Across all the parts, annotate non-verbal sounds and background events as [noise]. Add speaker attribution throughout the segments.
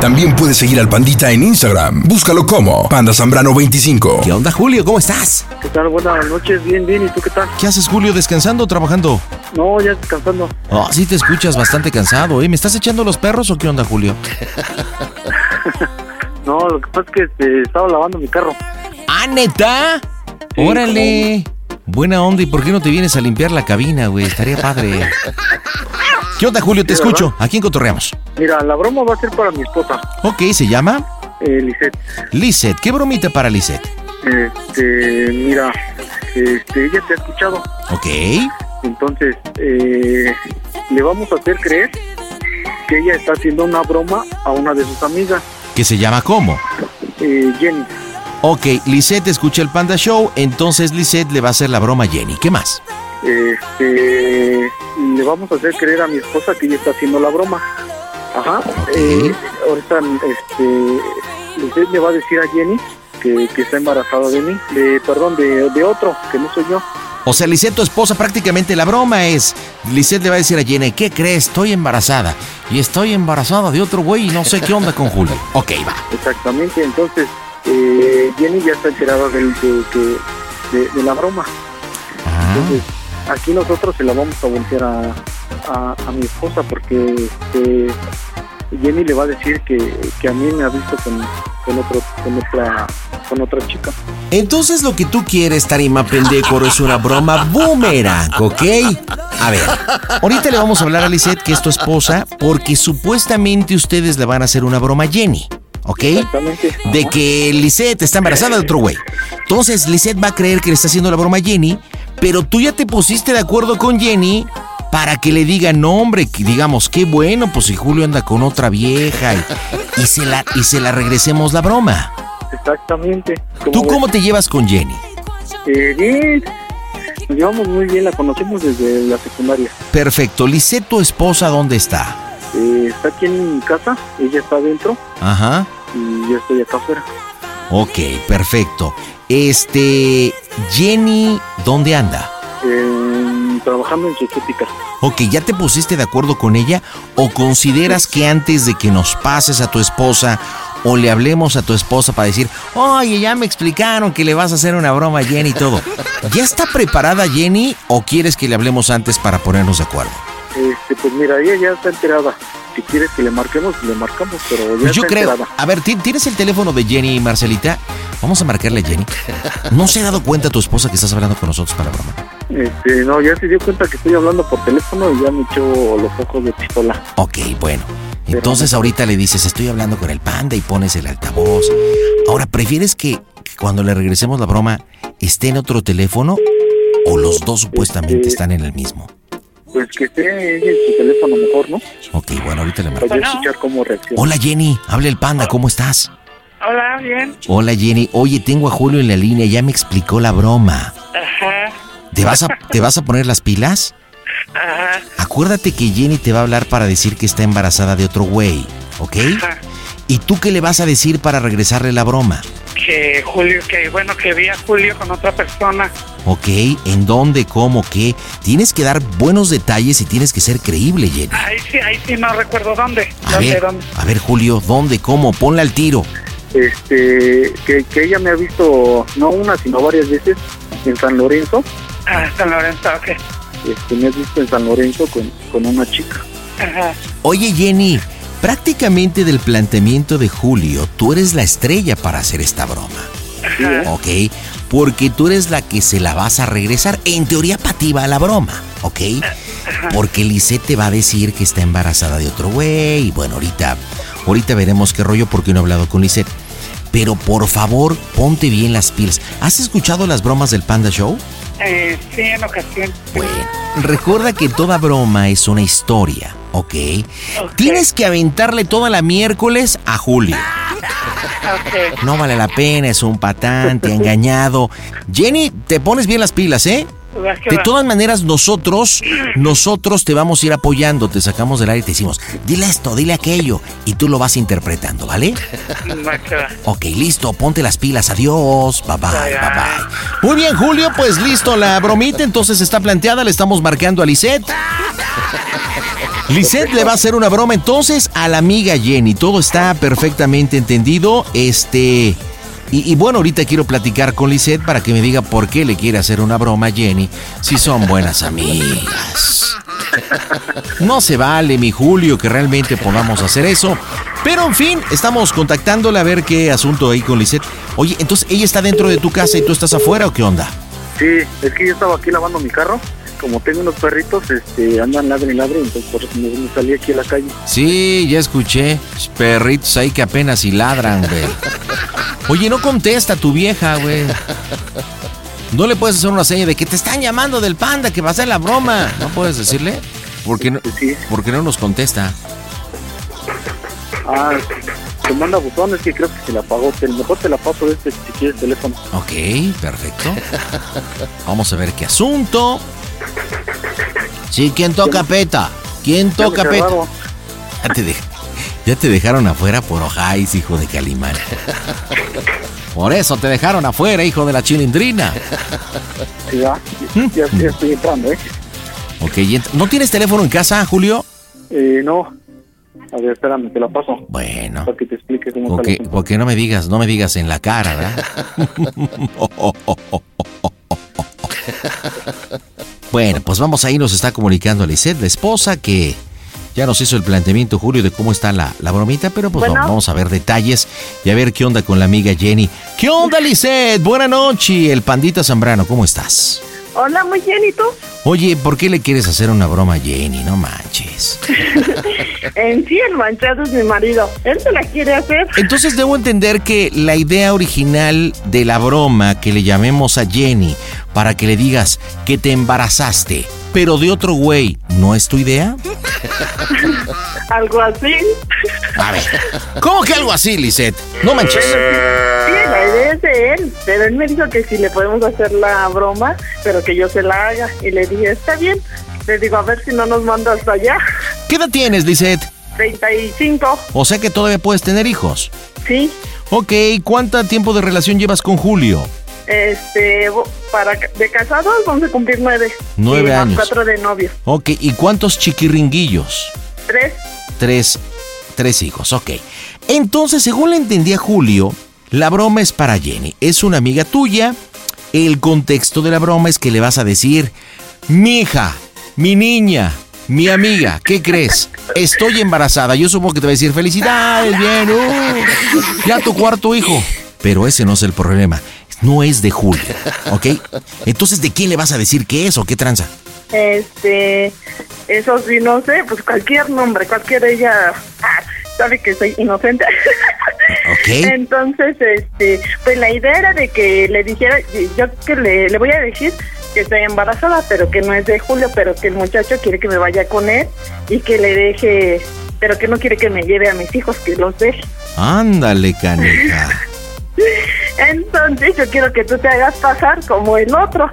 Speaker 1: También puedes seguir al Pandita en Instagram. Búscalo como Panda Zambrano 25.
Speaker 2: ¿Qué onda, Julio? ¿Cómo estás?
Speaker 3: ¿Qué tal? Buenas noches, bien, bien. ¿Y tú qué tal?
Speaker 2: ¿Qué haces, Julio? ¿Descansando o trabajando?
Speaker 3: No, ya descansando.
Speaker 2: Oh, sí te escuchas bastante cansado, ¿eh? ¿Me estás echando los perros o qué onda, Julio? [laughs]
Speaker 3: no, lo que pasa es que este, estaba lavando mi carro.
Speaker 2: ¿Ah, neta? Órale. Buena onda, ¿y por qué no te vienes a limpiar la cabina, güey? Estaría padre. ¿Qué onda, Julio? Te escucho. ¿A quién cotorreamos?
Speaker 3: Mira, la broma va a ser para mi esposa.
Speaker 2: Ok, ¿se llama?
Speaker 3: Eh, Lisette.
Speaker 2: Lisette, ¿qué bromita para Lisette?
Speaker 3: Este, mira, este, ella te ha escuchado.
Speaker 2: Ok.
Speaker 3: Entonces, eh, le vamos a hacer creer que ella está haciendo una broma a una de sus amigas.
Speaker 2: ¿Que se llama cómo?
Speaker 3: Eh, Jenny.
Speaker 2: Ok, Lisette escucha el Panda Show, entonces Lisette le va a hacer la broma a Jenny. ¿Qué más?
Speaker 3: Este, le vamos a hacer creer a mi esposa que ella está haciendo la broma. Ajá. Eh, ahorita, este, Lisette le va a decir a Jenny que, que está embarazada de mí, de, perdón, de, de otro, que no soy yo.
Speaker 2: O sea, Lisette, tu esposa, prácticamente la broma es, Lisette le va a decir a Jenny, ¿qué crees? Estoy embarazada. Y estoy embarazada de otro güey y no sé qué onda con Julio. Ok, va.
Speaker 3: Exactamente, entonces eh, Jenny ya está enterada de, de- de- de la broma. Entonces, aquí nosotros se la vamos a voltear a, a, a mi esposa porque este, Jenny le va a decir que, que a mí me ha visto con, con, otro, con, otra, con otra chica.
Speaker 2: Entonces lo que tú quieres, Tarima Pendejo, es una broma boomerang, ¿ok? A ver, ahorita le vamos a hablar a Lisette, que es tu esposa, porque supuestamente ustedes le van a hacer una broma a Jenny, ¿ok? De que Lisette está embarazada de otro güey. Entonces Lisette va a creer que le está haciendo la broma a Jenny, pero tú ya te pusiste de acuerdo con Jenny para que le diga, no hombre, que digamos, qué bueno, pues si Julio anda con otra vieja y, y se, la, y se la regresemos la broma.
Speaker 3: Exactamente.
Speaker 2: ¿Tú cómo te llevas con Jenny?
Speaker 3: Eh, bien, nos llevamos muy bien, la conocemos desde la secundaria.
Speaker 2: Perfecto. Lisette, tu esposa, ¿dónde está?
Speaker 3: Eh, está aquí en mi casa, ella está adentro
Speaker 2: Ajá.
Speaker 3: y yo estoy acá afuera.
Speaker 2: Ok, perfecto. Este, Jenny, ¿dónde anda?
Speaker 3: Eh, trabajando en Chequética.
Speaker 2: Ok, ¿ya te pusiste de acuerdo con ella? ¿O consideras que antes de que nos pases a tu esposa o le hablemos a tu esposa para decir, oye, ya me explicaron que le vas a hacer una broma a Jenny y todo? ¿Ya está preparada Jenny o quieres que le hablemos antes para ponernos de acuerdo?
Speaker 3: Este, pues mira, ella ya está enterada. Si quieres que le marquemos, le marcamos, pero ya
Speaker 2: Pues yo
Speaker 3: está
Speaker 2: creo.
Speaker 3: enterada.
Speaker 2: A ver, ¿ti- ¿tienes el teléfono de Jenny, Marcelita? Vamos a marcarle a Jenny. ¿No se ha dado cuenta tu esposa que estás hablando con nosotros para broma?
Speaker 3: Este, no, ya se dio cuenta que estoy hablando por teléfono y ya me echó los ojos de pistola.
Speaker 2: Ok, bueno. Entonces ahorita le dices, estoy hablando con el panda y pones el altavoz. Ahora, ¿prefieres que, que cuando le regresemos la broma esté en otro teléfono o los dos supuestamente están en el mismo?
Speaker 3: Pues que esté en su teléfono mejor, ¿no?
Speaker 2: Ok, bueno, ahorita le marco.
Speaker 3: Para yo escuchar cómo reacciona.
Speaker 2: Hola Jenny, habla el panda, ¿cómo estás?
Speaker 4: Hola, bien.
Speaker 2: Hola Jenny, oye, tengo a Julio en la línea, ya me explicó la broma.
Speaker 4: Ajá.
Speaker 2: ¿Te vas a, te vas a poner las pilas?
Speaker 4: Ajá.
Speaker 2: Acuérdate que Jenny te va a hablar para decir que está embarazada de otro güey, ¿ok?
Speaker 4: Ajá.
Speaker 2: ¿Y tú qué le vas a decir para regresarle la broma?
Speaker 4: Que Julio, que bueno, que vi a Julio con otra persona.
Speaker 2: ¿Ok? ¿En dónde? ¿Cómo? ¿Qué? Tienes que dar buenos detalles y tienes que ser creíble, Jenny.
Speaker 4: Ahí sí, ahí sí no recuerdo dónde.
Speaker 2: A
Speaker 4: ¿Dónde,
Speaker 2: ver,
Speaker 4: dónde?
Speaker 2: a ver, Julio, ¿dónde? ¿Cómo? Ponle al tiro.
Speaker 3: Este, que, que ella me ha visto no una, sino varias veces en San Lorenzo.
Speaker 4: Ah, San Lorenzo, ok.
Speaker 3: Este, me has visto en San Lorenzo con, con una chica.
Speaker 4: Ajá.
Speaker 2: Oye, Jenny, prácticamente del planteamiento de Julio, tú eres la estrella para hacer esta broma.
Speaker 4: Ajá.
Speaker 2: ¿ok? Porque tú eres la que se la vas a regresar. En teoría, para ti va la broma, ¿ok? Porque Lisette te va a decir que está embarazada de otro güey. Y bueno, ahorita, ahorita veremos qué rollo porque no he hablado con Lisette. Pero por favor, ponte bien las pilas. ¿Has escuchado las bromas del Panda Show?
Speaker 4: Eh, sí, en ocasión.
Speaker 2: Bueno, recuerda que toda broma es una historia, ¿ok?
Speaker 4: Ok.
Speaker 2: Tienes que aventarle toda la miércoles a Julio. No vale la pena, es un patán, te ha engañado. Jenny, te pones bien las pilas, ¿eh? De todas maneras, nosotros, nosotros te vamos a ir apoyando, te sacamos del aire y te decimos, dile esto, dile aquello, y tú lo vas interpretando, ¿vale? Ok, listo, ponte las pilas, adiós, bye bye,
Speaker 4: Bye,
Speaker 2: bye
Speaker 4: bye.
Speaker 2: bye. Muy bien, Julio, pues listo, la bromita entonces está planteada, le estamos marcando a Lisette. Lisette le va a hacer una broma entonces a la amiga Jenny, todo está perfectamente entendido, este... Y, y bueno, ahorita quiero platicar con Lisette para que me diga por qué le quiere hacer una broma a Jenny si son buenas amigas. No se vale, mi Julio, que realmente podamos hacer eso. Pero en fin, estamos contactándola a ver qué asunto hay con Lisette. Oye, entonces, ¿ella está dentro de tu casa y tú estás afuera o qué onda?
Speaker 3: Sí, es que yo estaba aquí lavando mi carro. Como tengo unos perritos, este, andan ladre y ladre, entonces por eso me, salí aquí a la calle.
Speaker 2: Sí, ya escuché. Perritos ahí que apenas si ladran, güey. Oye, no contesta tu vieja, güey. No le puedes hacer una seña de que te están llamando del panda, que va a hacer la broma. ¿No puedes decirle? Porque no, porque no nos contesta.
Speaker 3: Ah, te manda buzones que creo que se la apagó. Mejor te la paso este si quieres teléfono.
Speaker 2: Ok, perfecto. Vamos a ver qué asunto. Sí, ¿quién toca peta? ¿Quién toca peta? Ya te, dej- ya te dejaron afuera por ojáis, hijo de Calimán. Por eso te dejaron afuera, hijo de la chilindrina.
Speaker 3: Ya, ya, ya estoy entrando, ¿eh?
Speaker 2: Ok, ¿no tienes teléfono en casa, Julio?
Speaker 3: Eh, no. A ver, espérame, te la paso.
Speaker 2: Bueno,
Speaker 3: Para que te explique cómo está
Speaker 2: porque,
Speaker 3: asunto.
Speaker 2: porque no me digas, no me digas en la cara, ¿verdad? [laughs] Bueno, pues vamos ahí, nos está comunicando Lisette, la esposa, que ya nos hizo el planteamiento, Julio, de cómo está la, la bromita, pero pues
Speaker 5: Bueno.
Speaker 2: vamos a ver detalles y a ver qué onda con la amiga Jenny. ¿Qué onda, Lisette? Buena noche, el pandita Zambrano, ¿cómo estás?
Speaker 5: Hola, muy bien, ¿y tú?
Speaker 2: Oye, ¿por qué le quieres hacer una broma a Jenny? No manches. [laughs]
Speaker 5: En sí, el manchado es mi marido. Él se la quiere hacer.
Speaker 2: Entonces debo entender que la idea original de la broma que le llamemos a Jenny para que le digas que te embarazaste, pero de otro güey, ¿no es tu idea? [laughs]
Speaker 5: Algo así.
Speaker 2: A ver, ¿cómo que algo así, Lisette? No manches.
Speaker 5: Sí, la idea es de él. Pero él me dijo que si le podemos hacer la broma, pero que yo se la haga. Y le dije, está bien. Le digo, a ver si no nos manda hasta allá.
Speaker 2: ¿Qué edad tienes, Lisette?
Speaker 5: 35.
Speaker 2: O sea que todavía puedes tener hijos.
Speaker 5: Sí.
Speaker 2: Ok, ¿cuánto tiempo de relación llevas con Julio?
Speaker 5: Este, para de casados vamos a cumplir nueve.
Speaker 2: Nueve
Speaker 5: Y más
Speaker 2: años.
Speaker 5: cuatro de novios.
Speaker 2: Ok, ¿y cuántos chiquiringuillos?
Speaker 5: Tres.
Speaker 2: Tres, tres hijos, ok. Entonces, según le entendí a Julio, la broma es para Jenny. Es una amiga tuya. El contexto de la broma es que le vas a decir, mi hija, mi niña, mi amiga, ¿qué crees? Estoy embarazada. Yo supongo que te va a decir, felicidades, bien, uh, ya tu cuarto hijo. Pero ese no es el problema. No es de Julio, ¿ok? Entonces, ¿de quién le vas a decir qué es o qué tranza?
Speaker 5: este, esos sí, no sé, pues cualquier nombre, cualquier ella ah, sabe que soy inocente.
Speaker 2: Ok.
Speaker 5: Entonces, este, pues la idea era de que le dijera, yo que le, le voy a decir que estoy embarazada, pero que no es de Julio, pero que el muchacho quiere que me vaya con él y que le deje, pero que no quiere que me lleve a mis hijos, que los deje.
Speaker 2: Ándale, canica.
Speaker 5: Entonces yo quiero que tú te hagas pasar como el otro,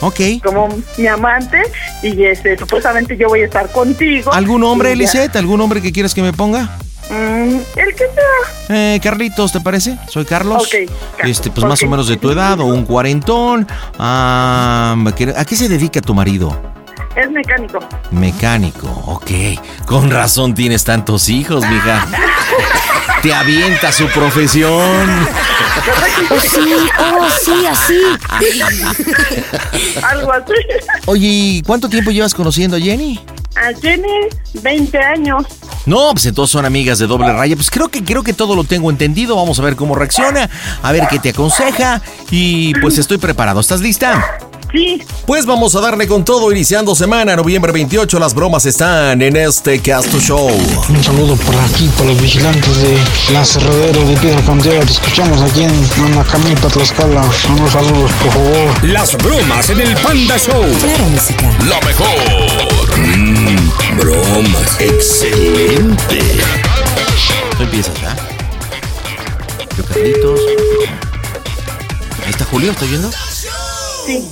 Speaker 2: Ok.
Speaker 5: como mi amante, y este, supuestamente yo voy a estar contigo.
Speaker 2: ¿Algún hombre,
Speaker 5: Y ya-
Speaker 2: Lisette? ¿Algún hombre que quieras que me ponga?
Speaker 5: Mm, el que sea.
Speaker 2: Eh, Carlitos, ¿te parece? Soy Carlos.
Speaker 5: Ok, Carlos,
Speaker 2: Este, pues más o menos de tu edad o un cuarentón. Ah, ¿A qué se dedica tu marido?
Speaker 5: Es mecánico.
Speaker 2: Mecánico, ok. Con razón tienes tantos hijos, mija. [laughs] Te avienta su profesión.
Speaker 6: Oh, sí, oh, sí, así. [laughs]
Speaker 5: Algo así.
Speaker 2: Oye, ¿y cuánto tiempo llevas conociendo a Jenny?
Speaker 5: Ah, Tiene 20 años.
Speaker 2: No, pues entonces son amigas de doble raya. Pues creo que creo que todo lo tengo entendido. Vamos a ver cómo reacciona, a ver qué te aconseja y pues estoy preparado. ¿Estás lista?
Speaker 5: Sí,
Speaker 7: Pues vamos a darle con todo, iniciando semana, noviembre 28, las bromas están en este Casto Show.
Speaker 8: Un saludo por aquí, por los vigilantes de la Cerradero de Piedra Cantera. Te escuchamos aquí en Manacamilpa, Tlaxcala. Unos saludos, por favor.
Speaker 1: Las bromas en el Panda Show.
Speaker 9: Claro, música.
Speaker 1: Lo mejor. Mm, bromas. Excelente.
Speaker 2: Tú empiezas, ¿verdad? Yo, Carlitos. Ahí está Julio, ¿estás viendo?
Speaker 5: sí.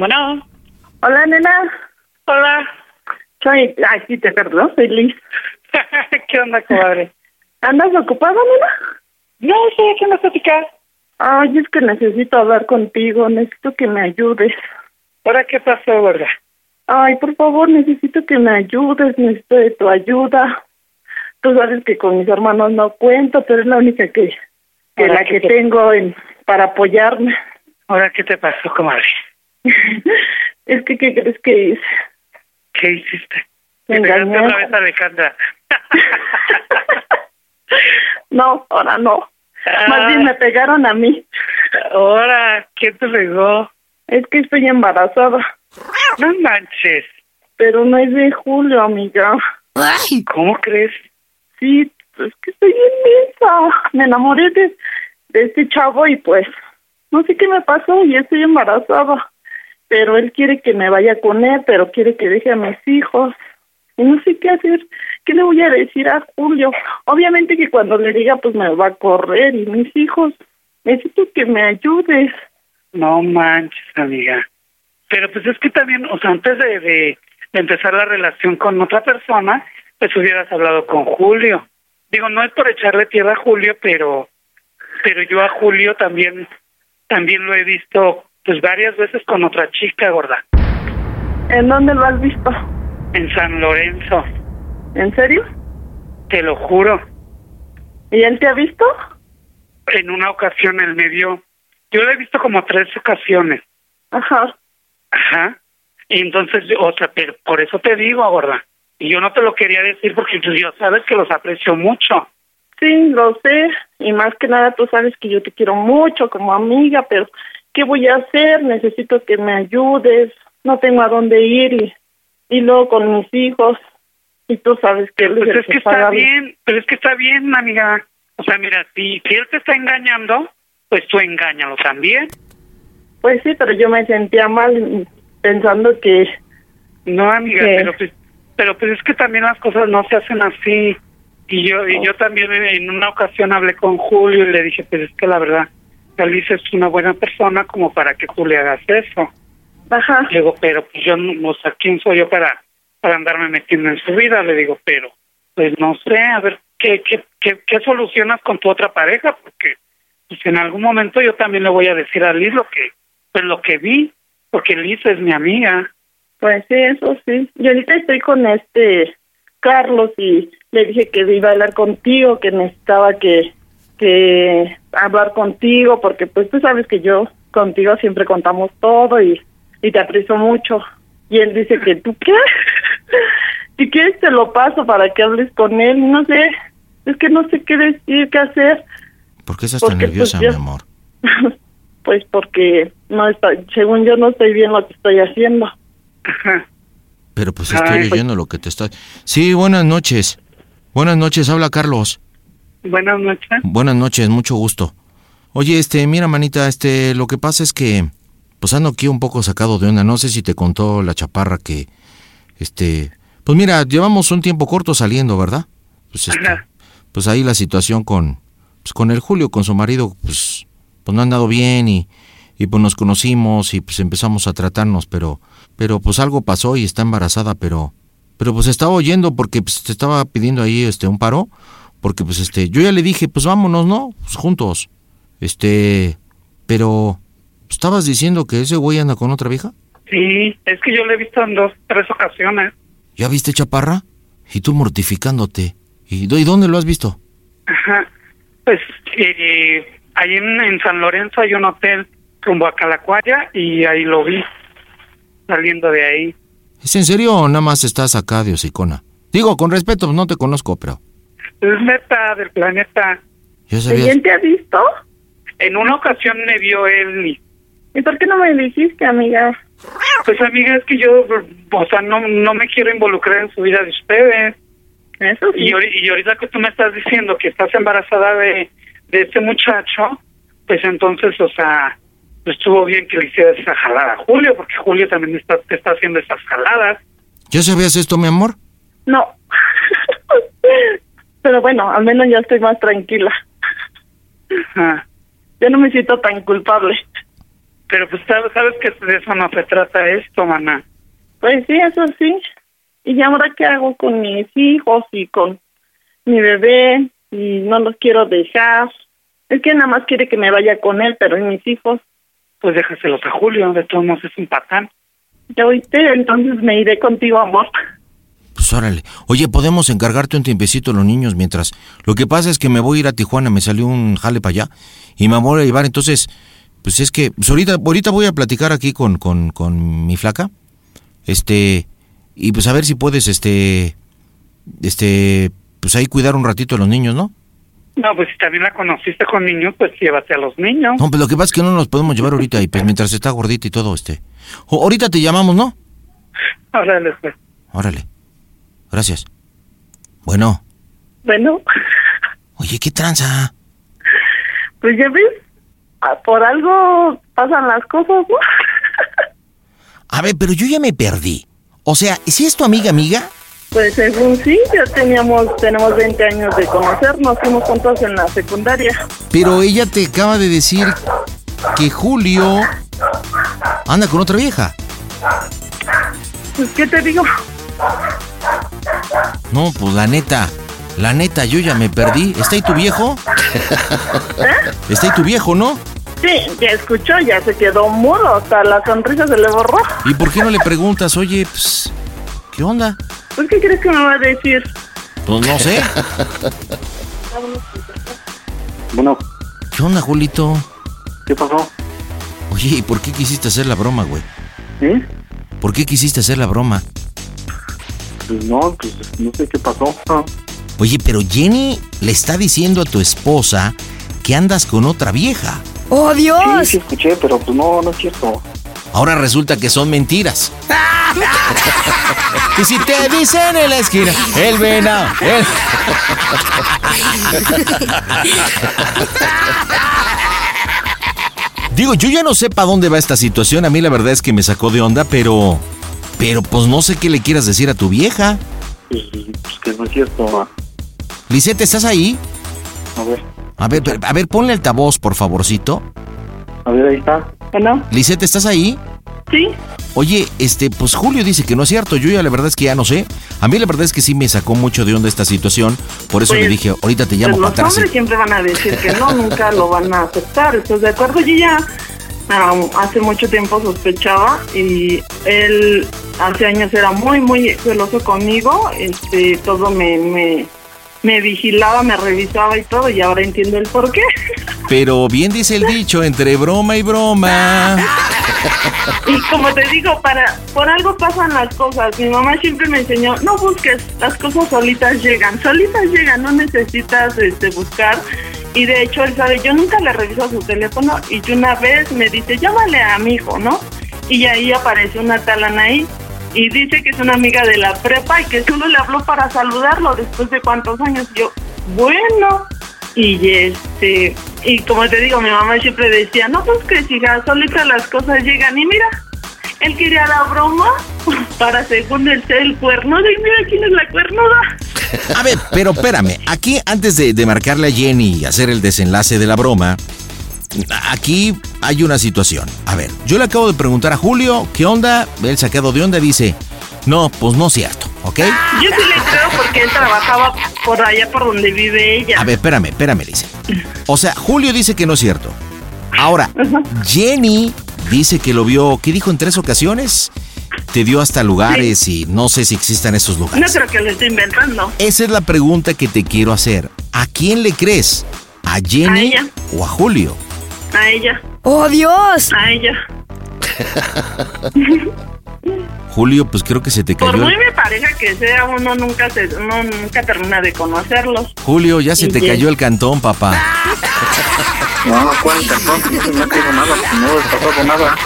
Speaker 4: Bueno,
Speaker 5: Hola, nena.
Speaker 4: hola.
Speaker 5: Soy, ay, sí, te perdón, soy Liz. [laughs]
Speaker 4: ¿Qué onda, comadre?
Speaker 5: ¿Andas ocupada, nena?
Speaker 4: No, sí, ¿qué me platicar?
Speaker 5: Ay, es que necesito hablar contigo, necesito que me ayudes.
Speaker 4: ¿Ahora qué pasó, verdad?
Speaker 5: Ay, por favor, necesito que me ayudes, necesito de tu ayuda. Tú sabes que con mis hermanos no cuento, pero es la única que, que la
Speaker 4: que
Speaker 5: que
Speaker 4: te-
Speaker 5: tengo en, para apoyarme.
Speaker 4: ¿Ahora qué te pasó, comadre? [laughs]
Speaker 5: es que, ¿qué crees que hice?
Speaker 4: ¿Qué hiciste?
Speaker 5: Me engañé.
Speaker 4: otra vez a Alejandra. [laughs]
Speaker 5: no, ahora no.
Speaker 4: Ah.
Speaker 5: Más bien me pegaron a mí.
Speaker 4: Ahora, ¿quién te pegó?
Speaker 5: Es que estoy embarazada,
Speaker 4: No manches.
Speaker 5: pero no es de Julio, amiga.
Speaker 4: ¿Cómo crees?
Speaker 5: Sí, es que estoy inmensa. Me enamoré de, de este chavo y pues no sé qué me pasó y estoy embarazada. Pero él quiere que me vaya con él, pero quiere que deje a mis hijos. Y no sé qué hacer. ¿Qué le voy a decir a Julio? Obviamente que cuando le diga pues me va a correr y mis hijos. Necesito que me ayudes.
Speaker 4: No manches, amiga. Pero pues es que también, o sea, antes de, de, de empezar la relación con otra persona, pues hubieras hablado con Julio. Digo, no es por echarle tierra a Julio, pero pero yo a Julio también también lo he visto pues varias veces con otra chica, gorda,
Speaker 5: ¿En dónde lo has visto?
Speaker 4: en San Lorenzo,
Speaker 5: ¿En serio?
Speaker 4: te lo juro.
Speaker 5: ¿Y él te ha visto?
Speaker 4: En una ocasión él me vio, yo lo he visto como tres ocasiones,
Speaker 5: Ajá.
Speaker 4: Ajá. Y entonces, o sea, pero por eso te digo, gorda. Y yo no te lo quería decir porque tú ya sabes que los aprecio mucho.
Speaker 5: Sí, lo sé. Y más que nada tú sabes que yo te quiero mucho como amiga, pero ¿qué voy a hacer? Necesito que me ayudes. No tengo a dónde ir y, y luego con mis hijos. Y tú sabes que
Speaker 4: Pues
Speaker 5: es
Speaker 4: que está bien, pero es que está bien, amiga. O sea, mira, si, si él te está engañando, pues tú engáñalo también.
Speaker 5: Pues sí, pero yo me sentía mal pensando que...
Speaker 4: No, amiga, pero pues, pero pues es que también las cosas no se hacen así. Y yo, y yo también en- en una ocasión hablé con Julio y le dije, pues es que la verdad, Alicia es una buena persona como para que tú le hagas eso.
Speaker 5: Ajá.
Speaker 4: Le digo, pero pues yo, no- o sea, ¿quién soy yo para, para andarme metiendo en su vida? Le digo, pero, pues no sé, a ver, ¿qué, qué, qué, qué solucionas con tu otra pareja? Porque, pues en algún momento yo también le voy a decir a Liz lo que, pues lo que vi, porque Liz es mi amiga.
Speaker 5: Pues sí, eso sí. Y ahorita estoy con este Carlos y le dije que iba a hablar contigo, que necesitaba que, que hablar contigo, porque pues tú sabes que yo contigo siempre contamos todo y, y te aprecio mucho. Y él dice que tú qué, [laughs] si quieres te lo paso para que hables con él, no sé, es que no sé qué decir, qué hacer.
Speaker 2: ¿Por qué estás tan
Speaker 5: Porque, pues,
Speaker 2: nerviosa, mi amor? [laughs]
Speaker 5: pues porque no está, según yo no estoy bien lo que estoy haciendo.
Speaker 2: Pero pues estoy oyendo lo que te está... Sí, buenas noches. Buenas noches, habla Carlos.
Speaker 4: Buenas noches.
Speaker 2: Buenas noches, mucho gusto. Oye, este, mira, manita, este, lo que pasa es que, pues ando aquí un poco sacado de onda. No sé si te contó la chaparra que, este, pues mira, llevamos un tiempo corto saliendo, ¿verdad? Pues, este, pues ahí la situación con, pues con el Julio, con su marido, pues, pues no han dado bien y, y pues nos conocimos y pues empezamos a tratarnos, pero, pero pues algo pasó y está embarazada, pero, pero pues estaba oyendo porque pues te estaba pidiendo ahí, este, un paro, porque pues este, yo ya le dije, pues vámonos, ¿no? Pues juntos. Este, pero, ¿estabas diciendo que ese güey anda con otra vieja?
Speaker 4: Sí, es que yo le he visto en dos, tres ocasiones.
Speaker 2: ¿Ya viste, chaparra? Y tú mortificándote. ¿Y, y dónde lo has visto?
Speaker 4: Ajá. Pues eh, ahí en, en, San Lorenzo hay un hotel rumbo a Calacuaya y ahí lo vi saliendo de ahí.
Speaker 2: ¿Es en serio o nada más estás acá de hocicona? Digo, con respeto, no te conozco, pero...
Speaker 4: Es neta del planeta.
Speaker 2: ¿Ya sabías?
Speaker 5: ¿Quién te ha visto?
Speaker 4: En una ocasión me vio él y...
Speaker 5: ¿Y por qué no me dijiste, amiga?
Speaker 4: Pues amiga, es que yo, o sea, no, no me quiero involucrar en su vida de ustedes.
Speaker 5: Eso sí.
Speaker 4: Y, y ahorita que tú me estás diciendo que estás embarazada de, de este muchacho, pues entonces, o sea, pues estuvo bien que le hicieras esa jalada a Julio, porque Julio también está, te está haciendo esas jaladas.
Speaker 2: ¿Ya sabías esto, mi amor?
Speaker 5: No. Pero bueno, al menos ya estoy más tranquila.
Speaker 4: Ajá.
Speaker 5: Ya no me siento tan culpable.
Speaker 4: Pero pues sabes, sabes que de eso no se trata esto, mamá.
Speaker 5: Pues sí, eso sí. ¿Y ahora qué hago con mis hijos y con mi bebé? Y no los quiero dejar. Es que nada más quiere que me vaya con él, pero ¿y mis hijos?
Speaker 4: Pues déjaselos a Julio, de todos modos es un patán.
Speaker 5: Ya oíste, entonces me iré contigo, amor.
Speaker 2: Pues órale. Oye, ¿podemos encargarte un tiempecito a los niños mientras? Lo que pasa es que me voy a ir a Tijuana, me salió un jale para allá y me voy a llevar, entonces, pues es que, pues ahorita, ahorita voy a platicar aquí con, con, con mi flaca, este, y pues a ver si puedes, este, este, pues ahí cuidar un ratito a los niños, ¿no?
Speaker 4: No, pues si también la conociste con niños, pues llévate a los niños.
Speaker 2: No, pues lo que pasa es que no nos podemos llevar ahorita y pues mientras está gordita y todo, este. O, ahorita te llamamos, ¿no?
Speaker 4: Órale, pues.
Speaker 2: Órale. Gracias. Bueno.
Speaker 5: Bueno.
Speaker 2: Oye, ¿qué tranza?
Speaker 5: Pues ya ves, por algo pasan las cosas, ¿no?
Speaker 2: A ver, pero yo ya me perdí. O sea, ¿si es tu amiga, amiga?
Speaker 5: Pues según sí, ya teníamos, tenemos 20 años de conocernos, fuimos juntos en la secundaria.
Speaker 2: Pero ella te acaba de decir que Julio anda con otra vieja.
Speaker 5: Pues, ¿qué te digo?
Speaker 2: No, pues la neta, la neta, yo ya me perdí. ¿Está ahí tu viejo?
Speaker 5: ¿Eh?
Speaker 2: ¿Está ahí tu viejo, no?
Speaker 5: Sí, ya escuchó, ya se quedó mudo, hasta la sonrisa se le borró.
Speaker 2: ¿Y por qué no le preguntas, oye, pues, ¿qué onda?
Speaker 5: Pues, ¿qué crees que me va a decir?
Speaker 2: Pues no sé.
Speaker 3: Bueno,
Speaker 2: ¿Qué onda, Julito?
Speaker 3: ¿qué pasó?
Speaker 2: Oye, ¿y por qué quisiste hacer la broma, güey?
Speaker 3: ¿Eh?
Speaker 2: ¿Por qué quisiste hacer la broma?
Speaker 3: Pues no, pues no sé qué pasó. Ah,
Speaker 2: Oye, pero Jenny le está diciendo a tu esposa que andas con otra vieja.
Speaker 6: ¡Oh,
Speaker 3: Sí,
Speaker 6: Dios!
Speaker 3: sí escuché, pero pues no, no es cierto.
Speaker 2: Ahora resulta que son mentiras. y si te dicen en la esquina, el venado, el... Digo, yo ya no sé para dónde va esta situación. A mí la verdad es que me sacó de onda, pero... Pero pues no sé qué le quieras decir a tu vieja.
Speaker 3: Pues que no es cierto. ah.
Speaker 2: Lisette, ¿estás ahí?
Speaker 3: A ver,
Speaker 2: A ver, a ver, ponle altavoz, por favorcito.
Speaker 3: a ver, ahí está.
Speaker 5: Bueno,
Speaker 2: Lisette, ¿estás ahí?
Speaker 5: sí,
Speaker 2: Oye, este, pues Julio dice que no es cierto. Yo ya la verdad es que ya no sé. A mí la verdad es que sí me sacó mucho de onda esta situación. Por eso
Speaker 5: Pues,
Speaker 2: le dije, ahorita te
Speaker 5: pues
Speaker 2: llamo para
Speaker 5: los hombres siempre van a decir que no, nunca lo van a aceptar. ¿Estás de acuerdo? Yo ya ah, hace mucho tiempo sospechaba y él hace años era muy, muy celoso conmigo. Este, todo me, me, me vigilaba, me revisaba y todo y ahora entiendo el por qué. [laughs]
Speaker 2: Pero bien dice el dicho, entre broma y broma.
Speaker 5: Y como te digo, para por algo pasan las cosas. Mi mamá siempre me enseñó, no busques, las cosas solitas llegan, solitas llegan, no necesitas este buscar. Y de hecho, él sabe, yo nunca le reviso su teléfono y una vez me dice, llámale a mi hijo, ¿no? Y ahí aparece una tal Anaí y dice que es una amiga de la prepa y que solo le habló para saludarlo después de cuántos años. Yo, bueno, y este, y como te digo, mi mamá siempre decía, no, pues que si ya solitas las cosas llegan y mira, él quería la broma [laughs] para según el ser el cuernudo y mira quién es la cuernuda.
Speaker 2: A ver, pero espérame, aquí antes de, de marcarle a Jenny y hacer el desenlace de la broma, aquí hay una situación. A ver, yo le acabo de preguntar a Julio, ¿qué onda? Él sacado de onda dice, no, pues no es cierto, ¿ok?
Speaker 5: Yo sí le creo porque él trabajaba por allá por donde vive ella.
Speaker 2: A ver, espérame, espérame, dice. O sea, Julio dice que no es cierto. Ahora, Jenny dice que lo vio, ¿qué dijo en tres ocasiones? Te dio hasta lugares y no sé si existan esos
Speaker 5: No
Speaker 2: lugares.
Speaker 5: creo que lo esté inventando.
Speaker 2: Esa es la pregunta que te quiero hacer. ¿A quién le crees? ¿A Jenny
Speaker 5: A ella.
Speaker 2: o a Julio?
Speaker 5: A ella.
Speaker 6: ¡Oh, Dios!
Speaker 5: A ella. [laughs]
Speaker 2: Julio, pues creo que se te
Speaker 5: Por
Speaker 2: cayó.
Speaker 5: muy
Speaker 2: el-
Speaker 5: me pareja que sea, uno nunca se, uno nunca termina de conocerlos.
Speaker 2: Julio, ya se te cayó el cantón, papá. [laughs]
Speaker 3: No, ¿cuál cantón? No ha caído nada, no he pasado nada.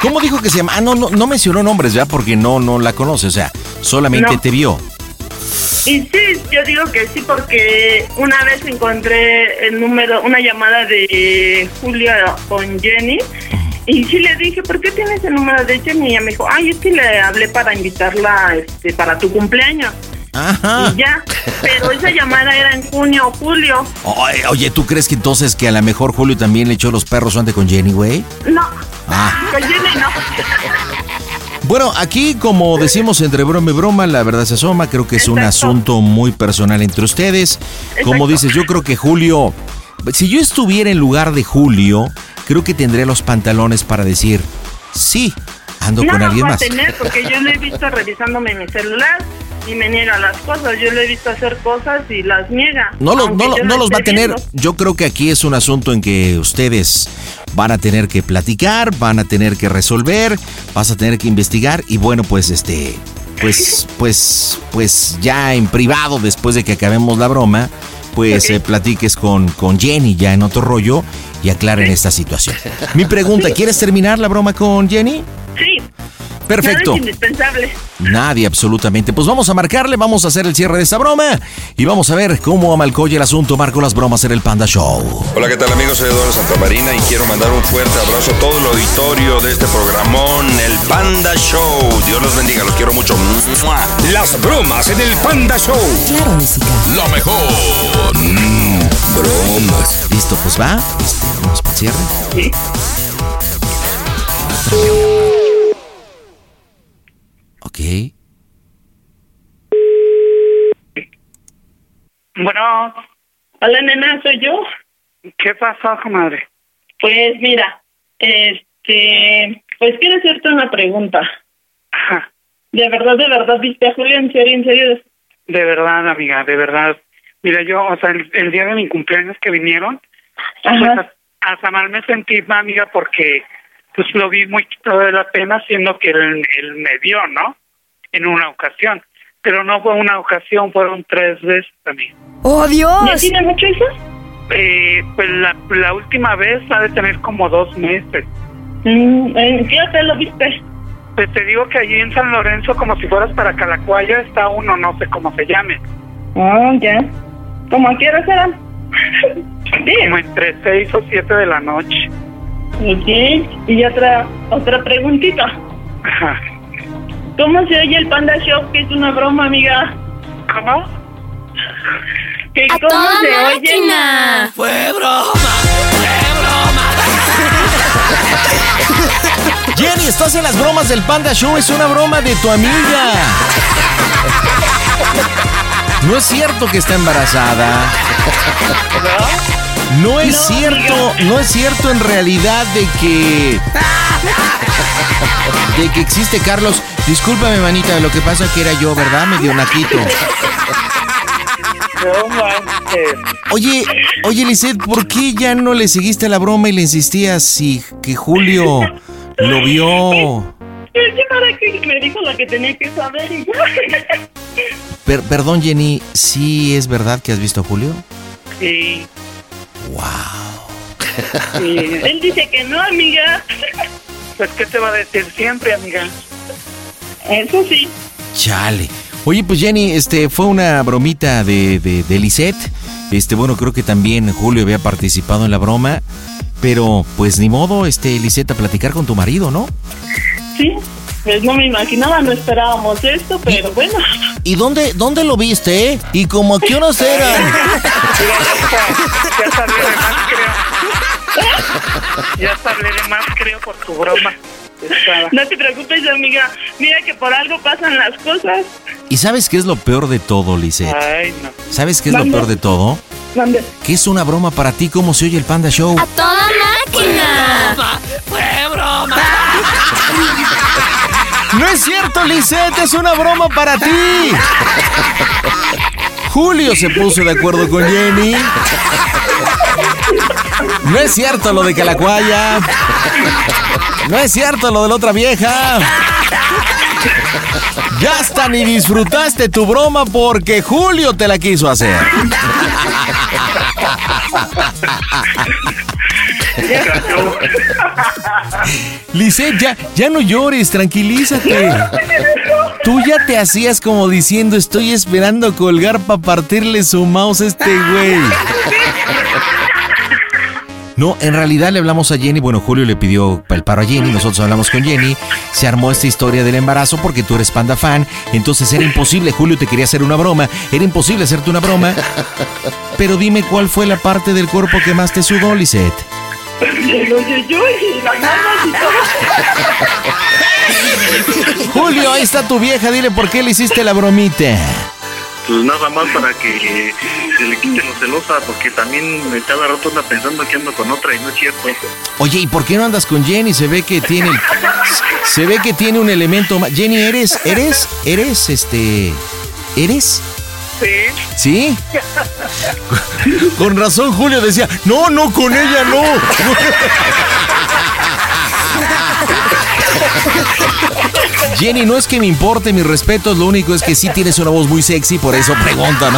Speaker 2: ¿Cómo dijo que se llama? Ah, no, no, no mencionó nombres, ¿ya? Porque no, no la conoce, o sea, solamente
Speaker 5: No.
Speaker 2: te vio.
Speaker 5: Y sí, yo digo que sí porque una vez encontré el número, una llamada de Julio con Jenny y sí le dije, ¿por qué tienes el número de Jenny? Y ella me dijo, ay, es que le hablé para invitarla este, para tu cumpleaños.
Speaker 2: Ajá.
Speaker 5: Y ya, pero esa llamada era en junio o julio.
Speaker 2: Oye, oye, ¿tú crees que entonces que a lo mejor Julio también le echó los perros antes con Jenny, güey?
Speaker 5: No,
Speaker 2: Ah.
Speaker 5: con Jenny no.
Speaker 2: Bueno, aquí, como decimos entre broma y broma, la verdad se asoma. Creo que es un asunto muy personal entre ustedes. Como dices, yo creo que Julio, si yo estuviera en lugar de Julio, creo que tendría los pantalones para decir, sí, ando
Speaker 5: no
Speaker 2: con alguien más.
Speaker 5: a tener porque yo lo he visto revisándome mi celular y me niega las cosas. Yo lo he visto hacer cosas y las niega.
Speaker 2: No, lo- no, no
Speaker 5: lo
Speaker 2: los va a tener.
Speaker 5: viendo.
Speaker 2: Yo creo que aquí es un asunto en que ustedes van a tener que platicar, van a tener que resolver, vas a tener que investigar y bueno, pues este, pues, pues, pues ya en privado después de que acabemos la broma, pues eh, platiques con, con Jenny ya en otro rollo y aclaren esta situación. Mi pregunta, ¿quieres terminar la broma con Jenny?
Speaker 5: Sí.
Speaker 2: Perfecto.
Speaker 5: Nada es indispensable.
Speaker 2: Nadie, absolutamente. Pues vamos a marcarle, vamos a hacer el cierre de esta broma y vamos a ver cómo amalcoya el asunto Marco las bromas en el Panda Show.
Speaker 1: Hola, ¿qué tal amigos? Soy Eduardo Santamarina y quiero mandar un fuerte abrazo a todo el auditorio de este programón, el Panda Show. Dios los bendiga, los quiero mucho.
Speaker 9: Las bromas en el Panda Show.
Speaker 10: Claro, música.
Speaker 9: Lo mejor. Mm, bromas.
Speaker 2: Listo, pues va. Este, vamos para el cierre.
Speaker 5: Sí.
Speaker 2: Ok.
Speaker 4: Bueno,
Speaker 5: Hola, nena, soy yo.
Speaker 4: ¿qué pasó, comadre?
Speaker 5: Pues mira, este, pues quiero hacerte una pregunta.
Speaker 4: Ajá,
Speaker 5: ¿De verdad, de verdad viste a Julio? ¿En serio, en serio?
Speaker 4: de verdad, amiga, de verdad. Mira, yo, o sea, el, el día de mi cumpleaños que vinieron, pues
Speaker 5: Ajá.
Speaker 4: a- hasta mal me sentí, amiga, porque pues lo vi muy quitado de la pena, siendo que él, él me dio, ¿no? En una ocasión. Pero no fue una ocasión, fueron tres veces, amiga.
Speaker 6: ¡Oh,
Speaker 5: ¿Ya
Speaker 6: Dios!
Speaker 5: tiene mucho eso?
Speaker 4: Eh, pues la, la última vez ha de tener como dos meses.
Speaker 5: Mm, ¿En qué hotel lo viste?
Speaker 4: Pues te digo que allí en San Lorenzo, como si fueras para Calacuaya, está uno, no sé cómo se llame.
Speaker 5: Ah, ya. ¿Cómo a qué hora serán? sí. [laughs]
Speaker 4: Como entre seis o siete de la noche.
Speaker 5: Ok. Y otra, otra preguntita.
Speaker 4: Ajá.
Speaker 5: ¿Cómo se oye el Panda Show? Que es una broma, amiga.
Speaker 4: ¿Cómo?
Speaker 5: ¿Que
Speaker 6: ¡A
Speaker 5: ¿Cómo
Speaker 6: toda
Speaker 5: se oye?
Speaker 6: máquina! [laughs]
Speaker 2: Jenny, estás en las bromas del Panda Show. Es una broma de tu amiga. No es cierto que está embarazada. No es
Speaker 5: No,
Speaker 2: cierto, no es cierto en realidad de que. De que existe Carlos. Discúlpame, manita, lo que pasa que era yo, ¿verdad? Medio naquito.
Speaker 4: No manches.
Speaker 2: Oye, oye, Lisette, ¿por qué ya no le seguiste la broma y le insistías si que Julio lo vio?
Speaker 5: Es que para que me dijo lo que tenía que saber y ya.
Speaker 2: Per- perdón, Jenny, ¿sí es verdad que has visto a Julio?
Speaker 4: Sí. Y,
Speaker 5: Él dice que no, amiga.
Speaker 4: pues, ¿qué te va a decir siempre, amiga?
Speaker 5: Eso sí.
Speaker 2: Chale. Oye, pues Jenny, este fue una bromita de, de, de Lisette. Este, bueno, creo que también Julio había participado en la broma. Pero, pues ni modo, este, Lisette, a platicar con tu marido, ¿no?
Speaker 5: Sí. Pues no me imaginaba, no esperábamos esto, pero bueno.
Speaker 2: ¿Y dónde, dónde lo viste, eh? ¿Y como a qué horas eran? [laughs]
Speaker 4: Ya hablé de más, creo. Ya hablé de más, creo, por tu broma. Estaba.
Speaker 5: No te preocupes, amiga. Mira que por algo pasan las cosas.
Speaker 2: ¿Y sabes qué es lo peor de todo, Lisette?
Speaker 4: Ay, no.
Speaker 2: ¿Sabes qué es lo peor de todo?
Speaker 5: ¿Dónde?
Speaker 2: Que es una broma para ti, como se oye el Panda Show.
Speaker 6: toda máquina!
Speaker 2: No es cierto, Lisette, es una broma para ti. Julio se puso de acuerdo con Jenny. No es cierto lo de Calacuaya. No es cierto lo de la otra vieja. Ya hasta ni disfrutaste tu broma porque Julio te la quiso hacer. Lisette, ya, ya no llores, tranquilízate. Tú ya te hacías como diciendo, estoy esperando colgar para partirle su mouse a este güey. No, en realidad le hablamos a Jenny, bueno, Julio le pidió el paro a Jenny, nosotros hablamos con Jenny, se armó esta historia del embarazo porque tú eres panda fan, entonces era imposible, Julio te quería hacer una broma, era imposible hacerte una broma, [laughs] pero dime cuál fue la parte del cuerpo que más te sudó, Lisette.
Speaker 5: El hoyo yo y las manos y todo.
Speaker 2: Julio, ahí está tu vieja, dile por qué le hiciste la bromita.
Speaker 3: Pues nada más para que se le quite lo celosa, porque también cada rato anda pensando que ando con otra y no es cierto.
Speaker 2: Oye, ¿y por qué no andas con Jenny? Se ve que tiene se ve que tiene un elemento más. Jenny, eres eres eres este eres
Speaker 4: Sí.
Speaker 2: ¿Sí? [laughs] Con razón Julio decía, "No, no con ella no." [laughs] Jenny, no es que me importe mis respetos, lo único es que sí tienes una voz muy sexy, por eso pregunta.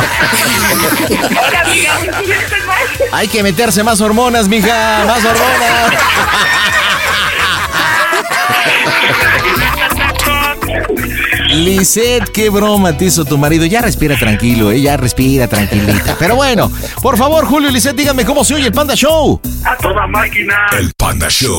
Speaker 2: Hay que meterse más hormonas, mija, más hormonas. Lisette, qué broma te hizo tu marido. Ya respira tranquilo, ¿eh? Ya respira tranquilita. Pero bueno, por favor, Julio y Lisette, díganme cómo se oye el Panda Show.
Speaker 3: A toda máquina.
Speaker 9: El Panda Show.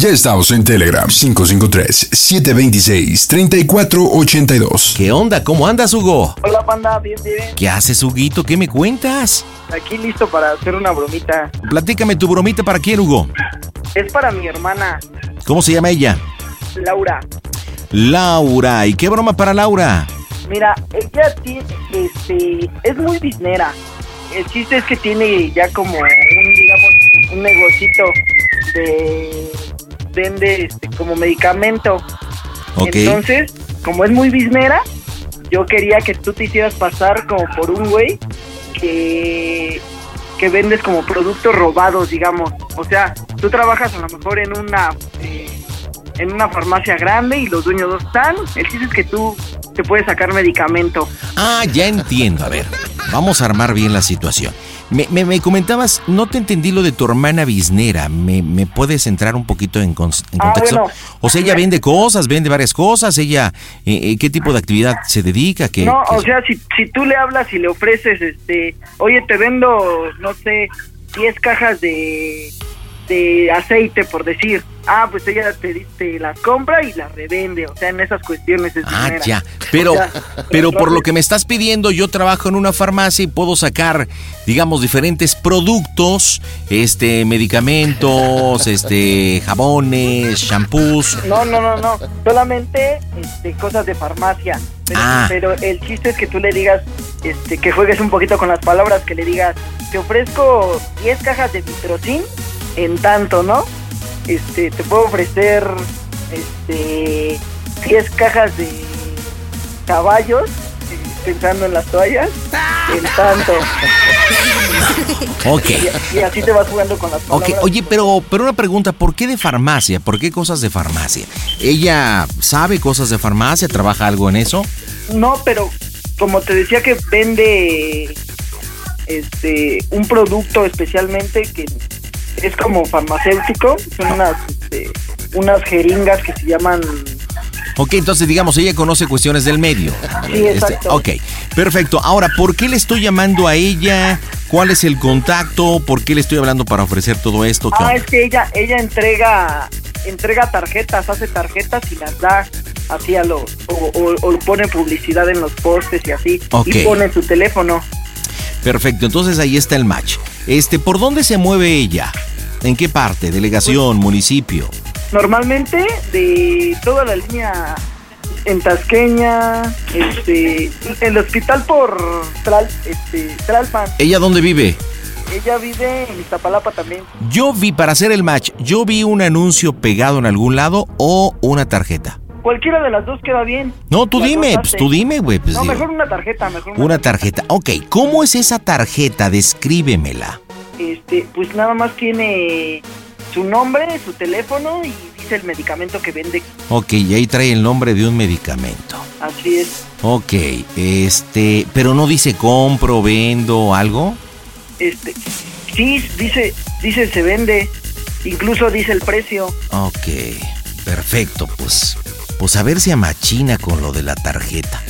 Speaker 1: Ya estamos en Telegram 553-726-3482.
Speaker 2: ¿Qué onda? ¿Cómo andas, Hugo?
Speaker 11: Hola, panda, bien, bien.
Speaker 2: ¿Qué haces, Huguito? ¿Qué me cuentas?
Speaker 11: Aquí listo para hacer una bromita.
Speaker 2: Platícame tu bromita para quién, Hugo.
Speaker 11: Es para mi hermana,
Speaker 2: ¿Cómo se llama ella?
Speaker 11: Laura.
Speaker 2: Laura. ¿Y qué broma para Laura?
Speaker 11: Mira, ella tiene, este, es muy biznera. El chiste es que tiene ya como un, digamos, un negocito de vende este, como medicamento.
Speaker 2: Ok.
Speaker 11: Entonces, como es muy biznera, yo quería que tú te hicieras pasar como por un güey que que vendes como productos robados, digamos. O sea, tú trabajas a lo mejor en una eh, en una farmacia grande y los dueños no están. El chiste es que tú te puedes sacar medicamento.
Speaker 2: Ah, ya entiendo. A ver, vamos a armar bien la situación. Me, me- me comentabas, no te entendí lo de tu hermana biznera. ¿Me, me puedes entrar un poquito en,
Speaker 11: Ah,
Speaker 2: contexto?
Speaker 11: bueno.
Speaker 2: o sea, ella vende cosas, vende varias cosas. Ella, eh, eh, ¿qué tipo de actividad se dedica? ¿Qué,
Speaker 11: no,
Speaker 2: qué-
Speaker 11: o sea, si, si tú le hablas y le ofreces, este, oye, te vendo, no sé, 10 cajas de, de aceite, por decir. Ah, pues ella te, te las compra y las revende. O sea, en esas cuestiones es
Speaker 2: Ah, ya. Pero,
Speaker 11: O sea,
Speaker 2: pero [laughs] por lo que me estás pidiendo, yo trabajo en una farmacia y puedo sacar, digamos, diferentes productos, este, medicamentos, [laughs] este, jabones, shampoos.
Speaker 11: No, no, no, no. Solamente este, cosas de farmacia. Pero,
Speaker 2: Ah.
Speaker 11: pero el chiste es que tú le digas, este, que juegues un poquito con las palabras, que le digas, te ofrezco 10 cajas de vitrocin en tanto, ¿no? Este, te puedo ofrecer, este, 10 cajas de caballos, eh, pensando en las toallas, en tanto.
Speaker 2: Ok.
Speaker 11: Y, y así te vas jugando con las
Speaker 2: Ok,
Speaker 11: palabras.
Speaker 2: oye, pero, pero una pregunta, ¿por qué de farmacia? ¿Por qué cosas de farmacia? ¿Ella sabe cosas de farmacia? ¿Trabaja algo en eso?
Speaker 11: No, pero como te decía que vende este un producto especialmente que es como farmacéutico, son unas este, unas jeringas que se llaman
Speaker 2: Ok, entonces digamos, ella conoce cuestiones del medio.
Speaker 11: Sí, exacto.
Speaker 2: ok, perfecto. Ahora, ¿por qué le estoy llamando a ella? ¿Cuál es el contacto? ¿Por qué le estoy hablando para ofrecer todo esto? ¿Qué
Speaker 11: Ah, es que ella ella entrega entrega tarjetas, hace tarjetas y las da así a los o, o- o pone publicidad en los postes y así y pone su teléfono.
Speaker 2: Perfecto, entonces ahí está el match. Este, ¿por dónde se mueve ella? ¿En qué parte? ¿Delegación? ¿Municipio?
Speaker 11: Normalmente de toda la línea en Tasqueña, este, el hospital por Tral, este, Tralpan.
Speaker 2: ¿Ella dónde vive?
Speaker 11: Ella vive en Iztapalapa también.
Speaker 2: Yo vi, para hacer el match, yo vi un anuncio pegado en algún lado o una tarjeta.
Speaker 11: Cualquiera de las dos queda bien.
Speaker 2: No, tú dime, pues tú dime, güey. Pues
Speaker 11: no,
Speaker 2: digo.
Speaker 11: mejor una tarjeta, mejor una,
Speaker 2: Una tarjeta. Ok, ¿cómo es esa tarjeta? Descríbemela.
Speaker 11: Este, pues nada más tiene su nombre, su teléfono y dice el medicamento que vende.
Speaker 2: Ok, y ahí trae el nombre de un medicamento.
Speaker 11: Así es.
Speaker 2: Ok, este, pero no dice compro, vendo, algo.
Speaker 11: Este, sí, dice, dice se vende. Incluso dice el precio.
Speaker 2: Ok, perfecto, pues, pues a ver si amachina con lo de la tarjeta.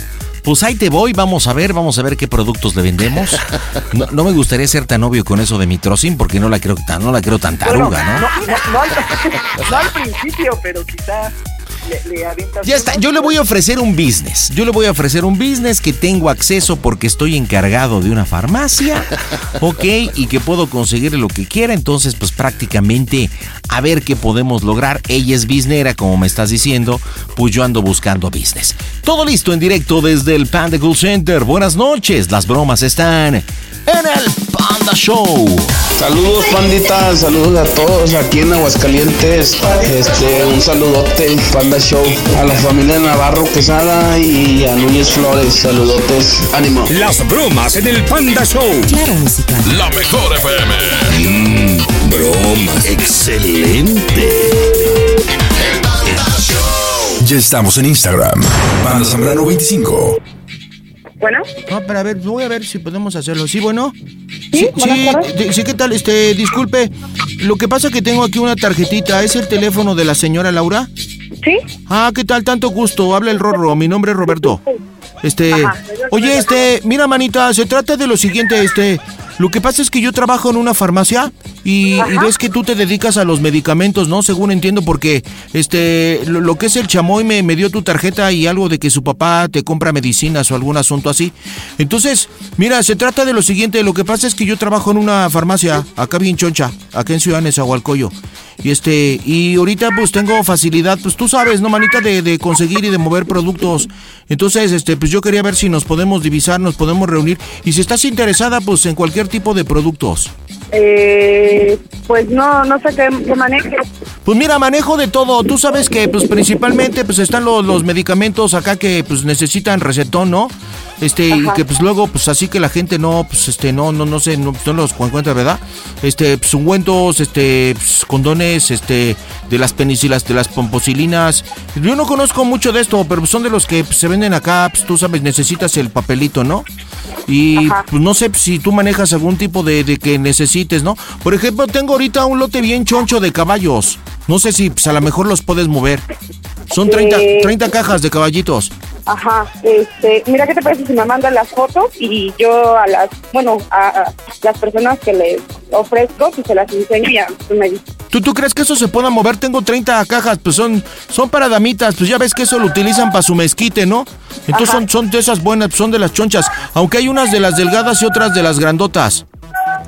Speaker 2: Pues ahí te voy, vamos a ver, vamos a ver qué productos le vendemos. [laughs] No, no me gustaría ser tan obvio con eso de mitrocin porque no la creo tan, no la creo tan taruga, ¿no?
Speaker 11: no, no, no al, [laughs] no al principio, pero quizá le, le avientas.
Speaker 2: Ya está, yo le voy a ofrecer un business. Yo le voy a ofrecer un business que tengo acceso porque estoy encargado de una farmacia, [laughs] ¿ok? Y que puedo conseguir lo que quiera. Entonces, pues prácticamente a ver qué podemos lograr. Ella es businera, como me estás diciendo, pues yo ando buscando business. Todo listo en directo desde el Panda Cool Center. Buenas noches, las bromas están en el Panda Show.
Speaker 12: Saludos panditas, saludos a todos aquí en Aguascalientes. Este, un saludote, Panda Show, a la familia Navarro Quesada y a Núñez Flores, saludotes, ánimo.
Speaker 9: Las bromas en el Panda Show.
Speaker 10: Claro, música.
Speaker 9: La mejor FM. Mmm, bromas. Excelente.
Speaker 1: Ya estamos en Instagram. Banda Zambrano 25.
Speaker 11: Bueno.
Speaker 2: No, pero a ver, voy a ver si podemos hacerlo. Sí, bueno.
Speaker 11: Sí,
Speaker 2: sí, sí, ¿qué tal? Este, disculpe. Lo que pasa es que tengo aquí una tarjetita. ¿Es el teléfono de la señora Laura?
Speaker 11: Sí.
Speaker 2: Ah, ¿qué tal? Tanto gusto. Habla el Rorro. Mi nombre es Roberto. Este,
Speaker 11: Ajá.
Speaker 2: oye, este, mira, manita, se trata de lo siguiente, este, lo que pasa es que yo trabajo en una farmacia y, y ves que tú te dedicas a los medicamentos, ¿no? Según entiendo, porque, este, lo, lo que es el chamoy me, me dio tu tarjeta y algo de que su papá te compra medicinas o algún asunto así. Entonces, mira, se trata de lo siguiente, lo que pasa es que yo trabajo en una farmacia, acá bien choncha, acá en Ciudad Nezahualcóyotl. Y este, y ahorita pues tengo facilidad, pues tú sabes, ¿no, manita? De, de conseguir y de mover productos. Entonces, este, pues yo quería ver si nos podemos divisar, nos podemos reunir. Y si estás interesada, pues en cualquier tipo de productos.
Speaker 5: Eh, pues no, no sé qué, qué maneje.
Speaker 2: Pues mira, manejo de todo. Tú sabes que pues principalmente pues están los, los medicamentos acá que pues necesitan recetón, ¿no? Este, y que pues luego pues así que la gente no pues este no no no sé, no, no los encuentra, ¿verdad? Este, pues ungüentos, este, pues, condones, este de las penicilas, de las pomposilinas. Yo no conozco mucho de esto, pero pues, son de los que pues, se venden acá, pues tú sabes, necesitas el papelito, ¿no? Y
Speaker 5: Ajá.
Speaker 2: pues no sé si tú manejas algún tipo de, de que necesites, ¿no? Por ejemplo, tengo ahorita un lote bien choncho de caballos. No sé si pues, a lo mejor los puedes mover. Son 30,
Speaker 5: Eh.
Speaker 2: 30 cajas de caballitos.
Speaker 5: Ajá, este, mira qué te parece si me mandan las fotos y yo a las, bueno, a, a las personas que les ofrezco, pues se las enseño y ya tú me dices.
Speaker 2: ¿Tú, ¿Tú crees que eso se pueda mover? Tengo 30 cajas, pues son, son para damitas, pues ya ves que eso lo utilizan para su mezquite, ¿no? Entonces son, son de esas buenas, son de las chonchas, aunque hay unas de las delgadas y otras de las grandotas.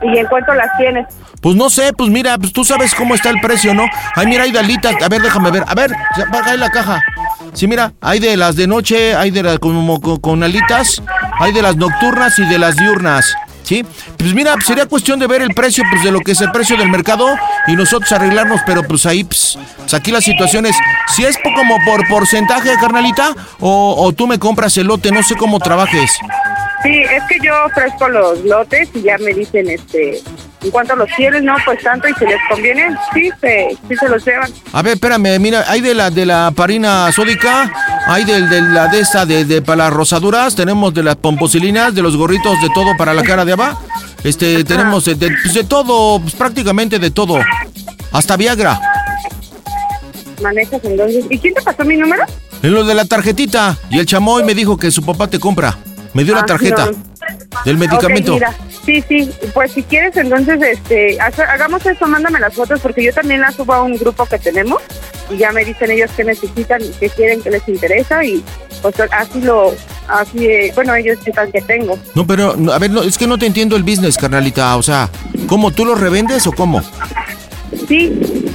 Speaker 7: ¿Y en cuánto las tienes?
Speaker 2: Pues no sé, pues mira, pues tú sabes cómo está el precio, ¿no? Ay, mira, hay dalitas, a ver, déjame ver, a ver, ahí la caja. Sí, mira, hay de las de noche, hay de las como con, con alitas, hay de las nocturnas y de las diurnas. ¿Sí? Pues mira, pues sería cuestión de ver el precio pues de lo que es el precio del mercado y nosotros arreglarnos, pero pues ahí, pues, pues aquí la situación es, si es como por porcentaje, carnalita, o, o tú me compras el lote, no sé cómo trabajes.
Speaker 7: Sí, es que yo ofrezco los lotes y ya me dicen, este, en cuanto los quieren, no, pues tanto, y si les conviene, sí, se, sí se los llevan.
Speaker 2: A ver, espérame, mira, hay de la de la parina sódica, hay del de la de esta de, de para las rosaduras, tenemos de las pomposilinas, de los gorritos de todo para la cara de abajo. Este, tenemos de, de- pues, de todo, pues, prácticamente de todo. Hasta Viagra.
Speaker 7: Manejas entonces. ¿Y quién te pasó mi número?
Speaker 2: En lo de la tarjetita. Y el chamoy me dijo que su papá te compra. Me dio la
Speaker 7: Ah,
Speaker 2: tarjeta
Speaker 7: no.
Speaker 2: del medicamento.
Speaker 7: Ok, mira, sí, sí, pues si quieres entonces, este, hagamos eso, mándame las fotos porque yo también las subo a un grupo que tenemos y ya me dicen ellos que necesitan, que quieren, que les interesa y pues así lo, así, eh, bueno, ellos sepan que tengo.
Speaker 2: No, pero, a ver, no, es que no te entiendo el business, carnalita. O sea, ¿cómo? ¿Tú lo revendes o cómo?
Speaker 7: Sí,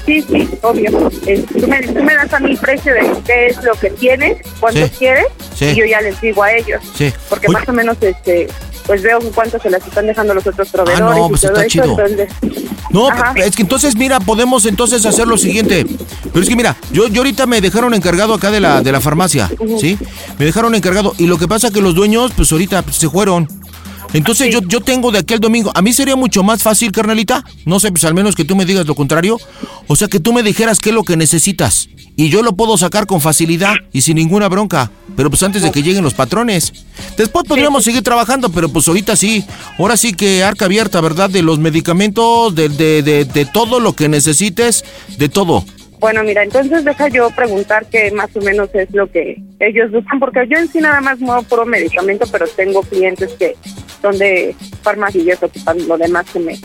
Speaker 7: sí, sí, obvio. Eh, tú, me, tú me das a mi precio de qué es lo que tienes, cuánto
Speaker 2: Sí.
Speaker 7: quieres
Speaker 2: Sí.
Speaker 7: y yo ya les digo a ellos.
Speaker 2: Sí.
Speaker 7: Porque más o menos, este, pues veo cuánto se las están dejando los otros proveedores
Speaker 2: Ah, no, pues
Speaker 7: y todo
Speaker 2: está
Speaker 7: eso,
Speaker 2: chido.
Speaker 7: entonces...
Speaker 2: No,
Speaker 7: Ajá.
Speaker 2: es que entonces, mira, podemos entonces hacer lo siguiente. Pero es que mira, yo, yo ahorita me dejaron encargado acá de la, de la farmacia, ¿sí? Me dejaron encargado. Y lo que pasa que los dueños, pues ahorita pues, se fueron. Entonces yo, yo tengo de aquí al domingo. A mí sería mucho más fácil, carnalita. No sé, pues al menos que tú me digas lo contrario. O sea, que tú me dijeras qué es lo que necesitas. Y yo lo puedo sacar con facilidad y sin ninguna bronca. Pero pues antes de que lleguen los patrones. Después podríamos seguir trabajando, pero pues ahorita sí. Ahora sí que arca abierta, ¿verdad? De los medicamentos, de, de, de, de todo lo que necesites, de todo.
Speaker 7: Bueno, mira, entonces deja yo preguntar qué más o menos es lo que ellos buscan, porque yo en sí nada más muevo puro medicamento, pero tengo clientes que son de farmacia y ellos ocupan lo demás que me,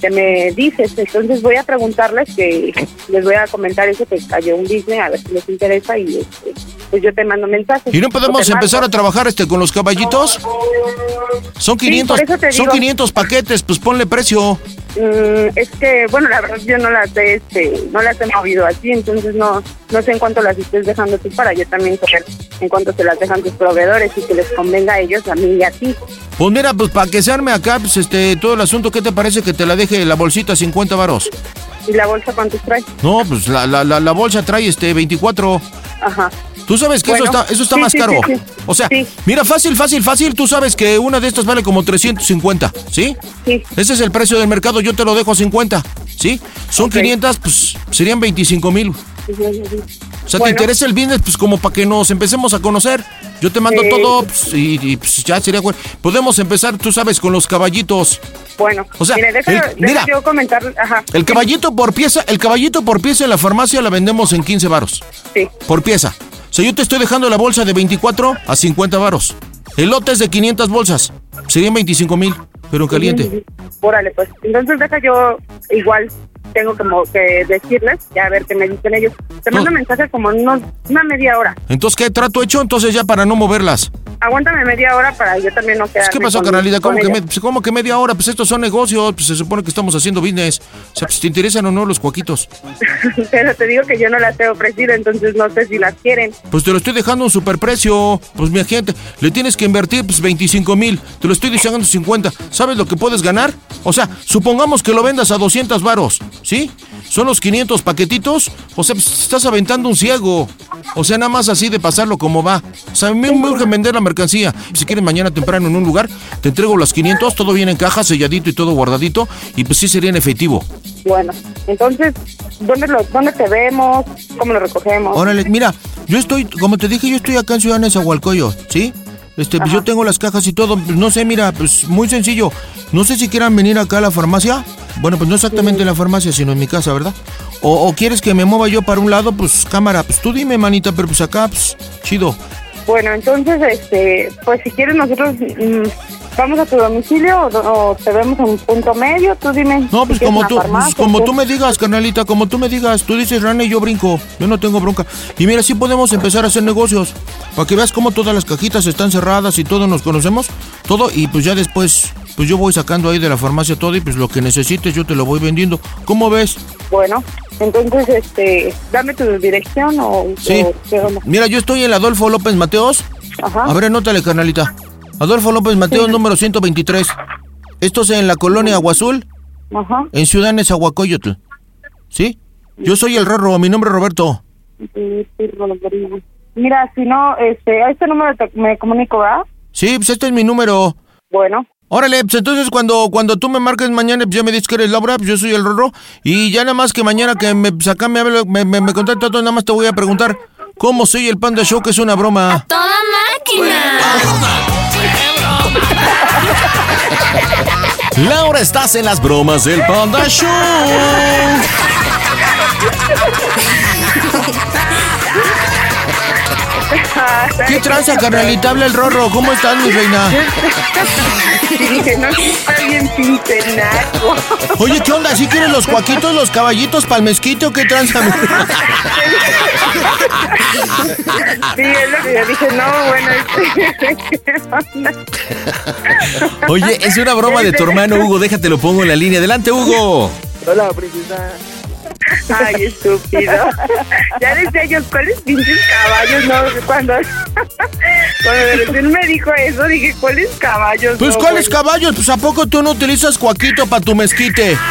Speaker 7: que me dices. Entonces voy a preguntarles que les voy a comentar eso, que cayó un business, a ver si les interesa y este, pues yo te mando mensajes.
Speaker 2: ¿Y no podemos empezar a trabajar este con los caballitos? Son 500,
Speaker 7: por eso te
Speaker 2: son
Speaker 7: digo.
Speaker 2: 500 paquetes, pues ponle precio.
Speaker 7: Mm, es que, bueno, la verdad yo no las he, este, no las he movido así, entonces no, no sé en cuánto las estés dejando tú para yo también saber en cuánto se las dejan tus proveedores y que les convenga a ellos, a mí y a ti.
Speaker 2: Pues mira, pues para que se arme acá, pues este, todo el asunto, ¿qué te parece que te la deje la bolsita 50 varos?
Speaker 7: ¿Y la bolsa cuántos trae?
Speaker 2: No, pues la, la, la, la bolsa trae este 24.
Speaker 7: Ajá.
Speaker 2: Tú sabes que eso está, eso está
Speaker 7: sí,
Speaker 2: más
Speaker 7: sí,
Speaker 2: caro.
Speaker 7: sí.
Speaker 2: O sea, mira, fácil, fácil, fácil. Tú sabes que una de estas vale como 350, ¿sí?
Speaker 7: Sí.
Speaker 2: Ese es el precio del mercado, yo te lo dejo a 50, ¿sí? Son 500, pues serían 25 mil. O sea, ¿te interesa el business? Pues como para que nos empecemos a conocer. Yo te mando
Speaker 7: Eh,
Speaker 2: todo pues, y, y, pues, ya sería bueno. Podemos empezar, tú sabes, con los caballitos.
Speaker 7: Bueno,
Speaker 2: O sea,
Speaker 7: mire, deja,
Speaker 2: el- mira.
Speaker 7: yo comentar, ajá.
Speaker 2: El caballito por pieza, el caballito por pieza en la farmacia la vendemos en 15 varos.
Speaker 7: Sí.
Speaker 2: Por pieza. O sea, yo te estoy dejando la bolsa de 24 a 50 varos. El lote es de 500 bolsas. Serían 25 mil, pero en caliente.
Speaker 7: Órale, pues. Entonces deja yo igual tengo como que decirles, ya a ver qué me dicen ellos. Te mando mensaje como en unos, una media hora.
Speaker 2: Entonces, ¿qué trato hecho? Entonces ya para no moverlas.
Speaker 7: Aguántame media hora para yo también no quedarme
Speaker 2: ¿Qué pasó,
Speaker 7: con-
Speaker 2: carnalita? ¿Cómo que, me- pues, ¿Cómo que media hora? Pues estos son negocios, pues se supone que estamos haciendo business. O sea, pues te interesan o no los cuaquitos. [laughs]
Speaker 7: Pero te digo que yo no las he ofrecido, entonces no sé si las quieren.
Speaker 2: Pues te lo estoy dejando a un superprecio. Pues mi gente, le tienes que invertir pues 25 mil. Te lo estoy dejando 50. ¿Sabes lo que puedes ganar? O sea, supongamos que lo vendas a 200 varos, ¿sí? Son los 500 paquetitos. O sea, pues, estás aventando un ciego. O sea, nada más así de pasarlo como va. O sea, a mí me urge vender la mercancía. Si quieres mañana temprano en un lugar, te entrego las 500, todo viene en caja, selladito y todo guardadito. Y pues sí sería en efectivo.
Speaker 7: Bueno, entonces, ¿dónde, lo, ¿dónde te vemos? ¿Cómo lo recogemos?
Speaker 2: Órale, mira, yo estoy, como te dije, yo estoy acá en Ciudad Nezahualcóyotl, ¿sí? Este, pues yo tengo las cajas y todo, pues, no sé, mira, pues muy sencillo. No sé si quieran venir acá a la farmacia. Bueno, pues no exactamente en la farmacia, sino en mi casa, ¿verdad? O, o quieres que me mueva yo para un lado, pues cámara, pues tú dime, manita, pero pues acá, pues chido.
Speaker 7: Bueno, entonces, este, pues si quieres nosotros, mm, ¿Vamos a tu domicilio o, o te vemos en un punto medio? Tú dime.
Speaker 2: No, pues
Speaker 7: si
Speaker 2: como tú, pues
Speaker 7: farmacia,
Speaker 2: como
Speaker 7: ¿qué?
Speaker 2: tú me digas, carnalita, como tú me digas. Tú dices rana y yo brinco. Yo no tengo bronca. Y mira, sí podemos empezar a hacer negocios. Para que veas cómo todas las cajitas están cerradas y todos nos conocemos. Todo. Y pues ya después, pues yo voy sacando ahí de la farmacia todo y pues lo que necesites yo te lo voy vendiendo. ¿Cómo ves?
Speaker 7: Bueno, entonces, este, dame tu dirección o...
Speaker 2: Sí.
Speaker 7: o.
Speaker 2: Mira, yo estoy en Adolfo López Mateos.
Speaker 7: Ajá.
Speaker 2: A ver, anótale, carnalita. Adolfo López Mateos, número 123. Esto es en la colonia Aguazul,
Speaker 7: Ajá.
Speaker 2: en Ciudad Nezahualcóyotl. ¿Sí? Yo soy el Rorro, mi nombre es Roberto.
Speaker 7: Mira, si no, este, a este número te- me comunico, ¿verdad?
Speaker 2: Sí, pues este es mi número.
Speaker 7: Bueno.
Speaker 2: Órale, pues entonces cuando, cuando tú me marques mañana, pues ya me dices que eres Laura, pues yo soy el Rorro. Y ya nada más que mañana que me pues, acá me, me, me, me contacta todo, nada más te voy a preguntar cómo soy el Panda Show, que es una broma.
Speaker 13: ¡Toda máquina!
Speaker 14: Laura, estás en las bromas del Panda Show. [laughs]
Speaker 2: ¿Qué tranza, carnalita? Habla el Rorro. ¿Cómo estás, mi reina?
Speaker 7: Dije, no, está bien pintenaco.
Speaker 2: Oye, ¿qué onda? ¿Sí quieres los cuaquitos, los caballitos pa'l mezquite o qué tranza?
Speaker 7: Sí, es lo que yo dije, no, bueno, este, ¿qué [laughs] onda?
Speaker 14: Oye, es una broma de tu hermano Hugo. Déjate lo pongo en la línea. Adelante, Hugo.
Speaker 15: Hola, princesa.
Speaker 7: Ay, estúpido. [laughs] Ya decía yo, ¿cuáles pinches caballos? No, cuando, [laughs] cuando recién me dijo eso, dije, ¿cuáles caballos?
Speaker 2: Pues,
Speaker 7: No,
Speaker 2: ¿cuáles caballos? Pues, ¿a poco tú no utilizas cuaquito para tu mezquite? [laughs]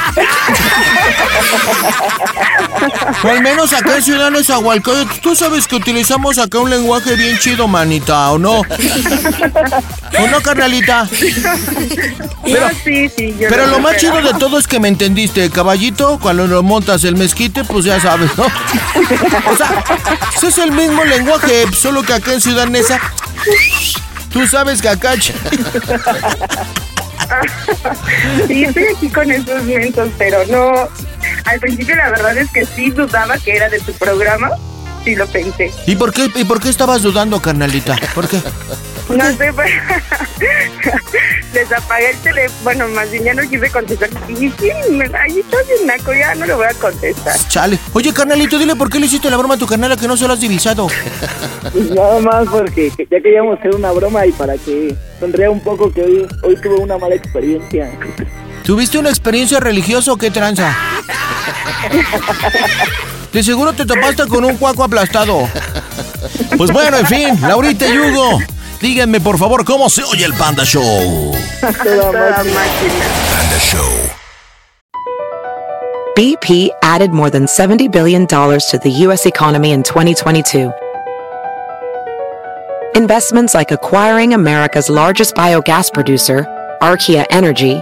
Speaker 2: O al menos acá en Ciudad Nezahualcóyotl, tú sabes que utilizamos acá un lenguaje bien chido, manita, ¿o no? ¿O no, carnalita?
Speaker 7: No, sí, sí, yo
Speaker 2: Pero
Speaker 7: no
Speaker 2: lo
Speaker 7: sé,
Speaker 2: más
Speaker 7: pero-
Speaker 2: chido de todo es que me entendiste, caballito, cuando lo montas el mezquite, pues ya sabes, ¿no? O sea, es el mismo lenguaje, solo que acá en Ciudad Neza, tú sabes que acá... ch- [laughs]
Speaker 7: Sí, estoy aquí con esos mentos, pero no. Al principio la verdad es que sí dudaba que era de tu programa. Sí lo pensé.
Speaker 2: ¿Y por qué, y por qué estabas dudando, carnalita? ¿Por qué? [laughs]
Speaker 7: No sé, pues, [laughs] les apagué el teléfono. Bueno, más bien ya no quise contestar. Y dije, sí, me- ahí está bien naco, ya no le voy a contestar.
Speaker 2: Chale. Oye, carnalito, dile por qué le hiciste la broma a tu carnala que no se lo has divisado.
Speaker 15: Pues nada más porque que- ya queríamos hacer una broma y para que sonría un poco que hoy, hoy tuve una mala experiencia.
Speaker 2: ¿Tuviste una experiencia religiosa o qué tranza? De seguro te topaste con un cuaco aplastado.
Speaker 14: Pues bueno, en fin, Laurita y Hugo. Díganme, por favor, cómo se oye el Panda Show.
Speaker 9: Panda Show.
Speaker 10: BP added more than $70 billion to the U.S. economy in 2022. Investments like acquiring America's largest biogas producer, Archaea Energy,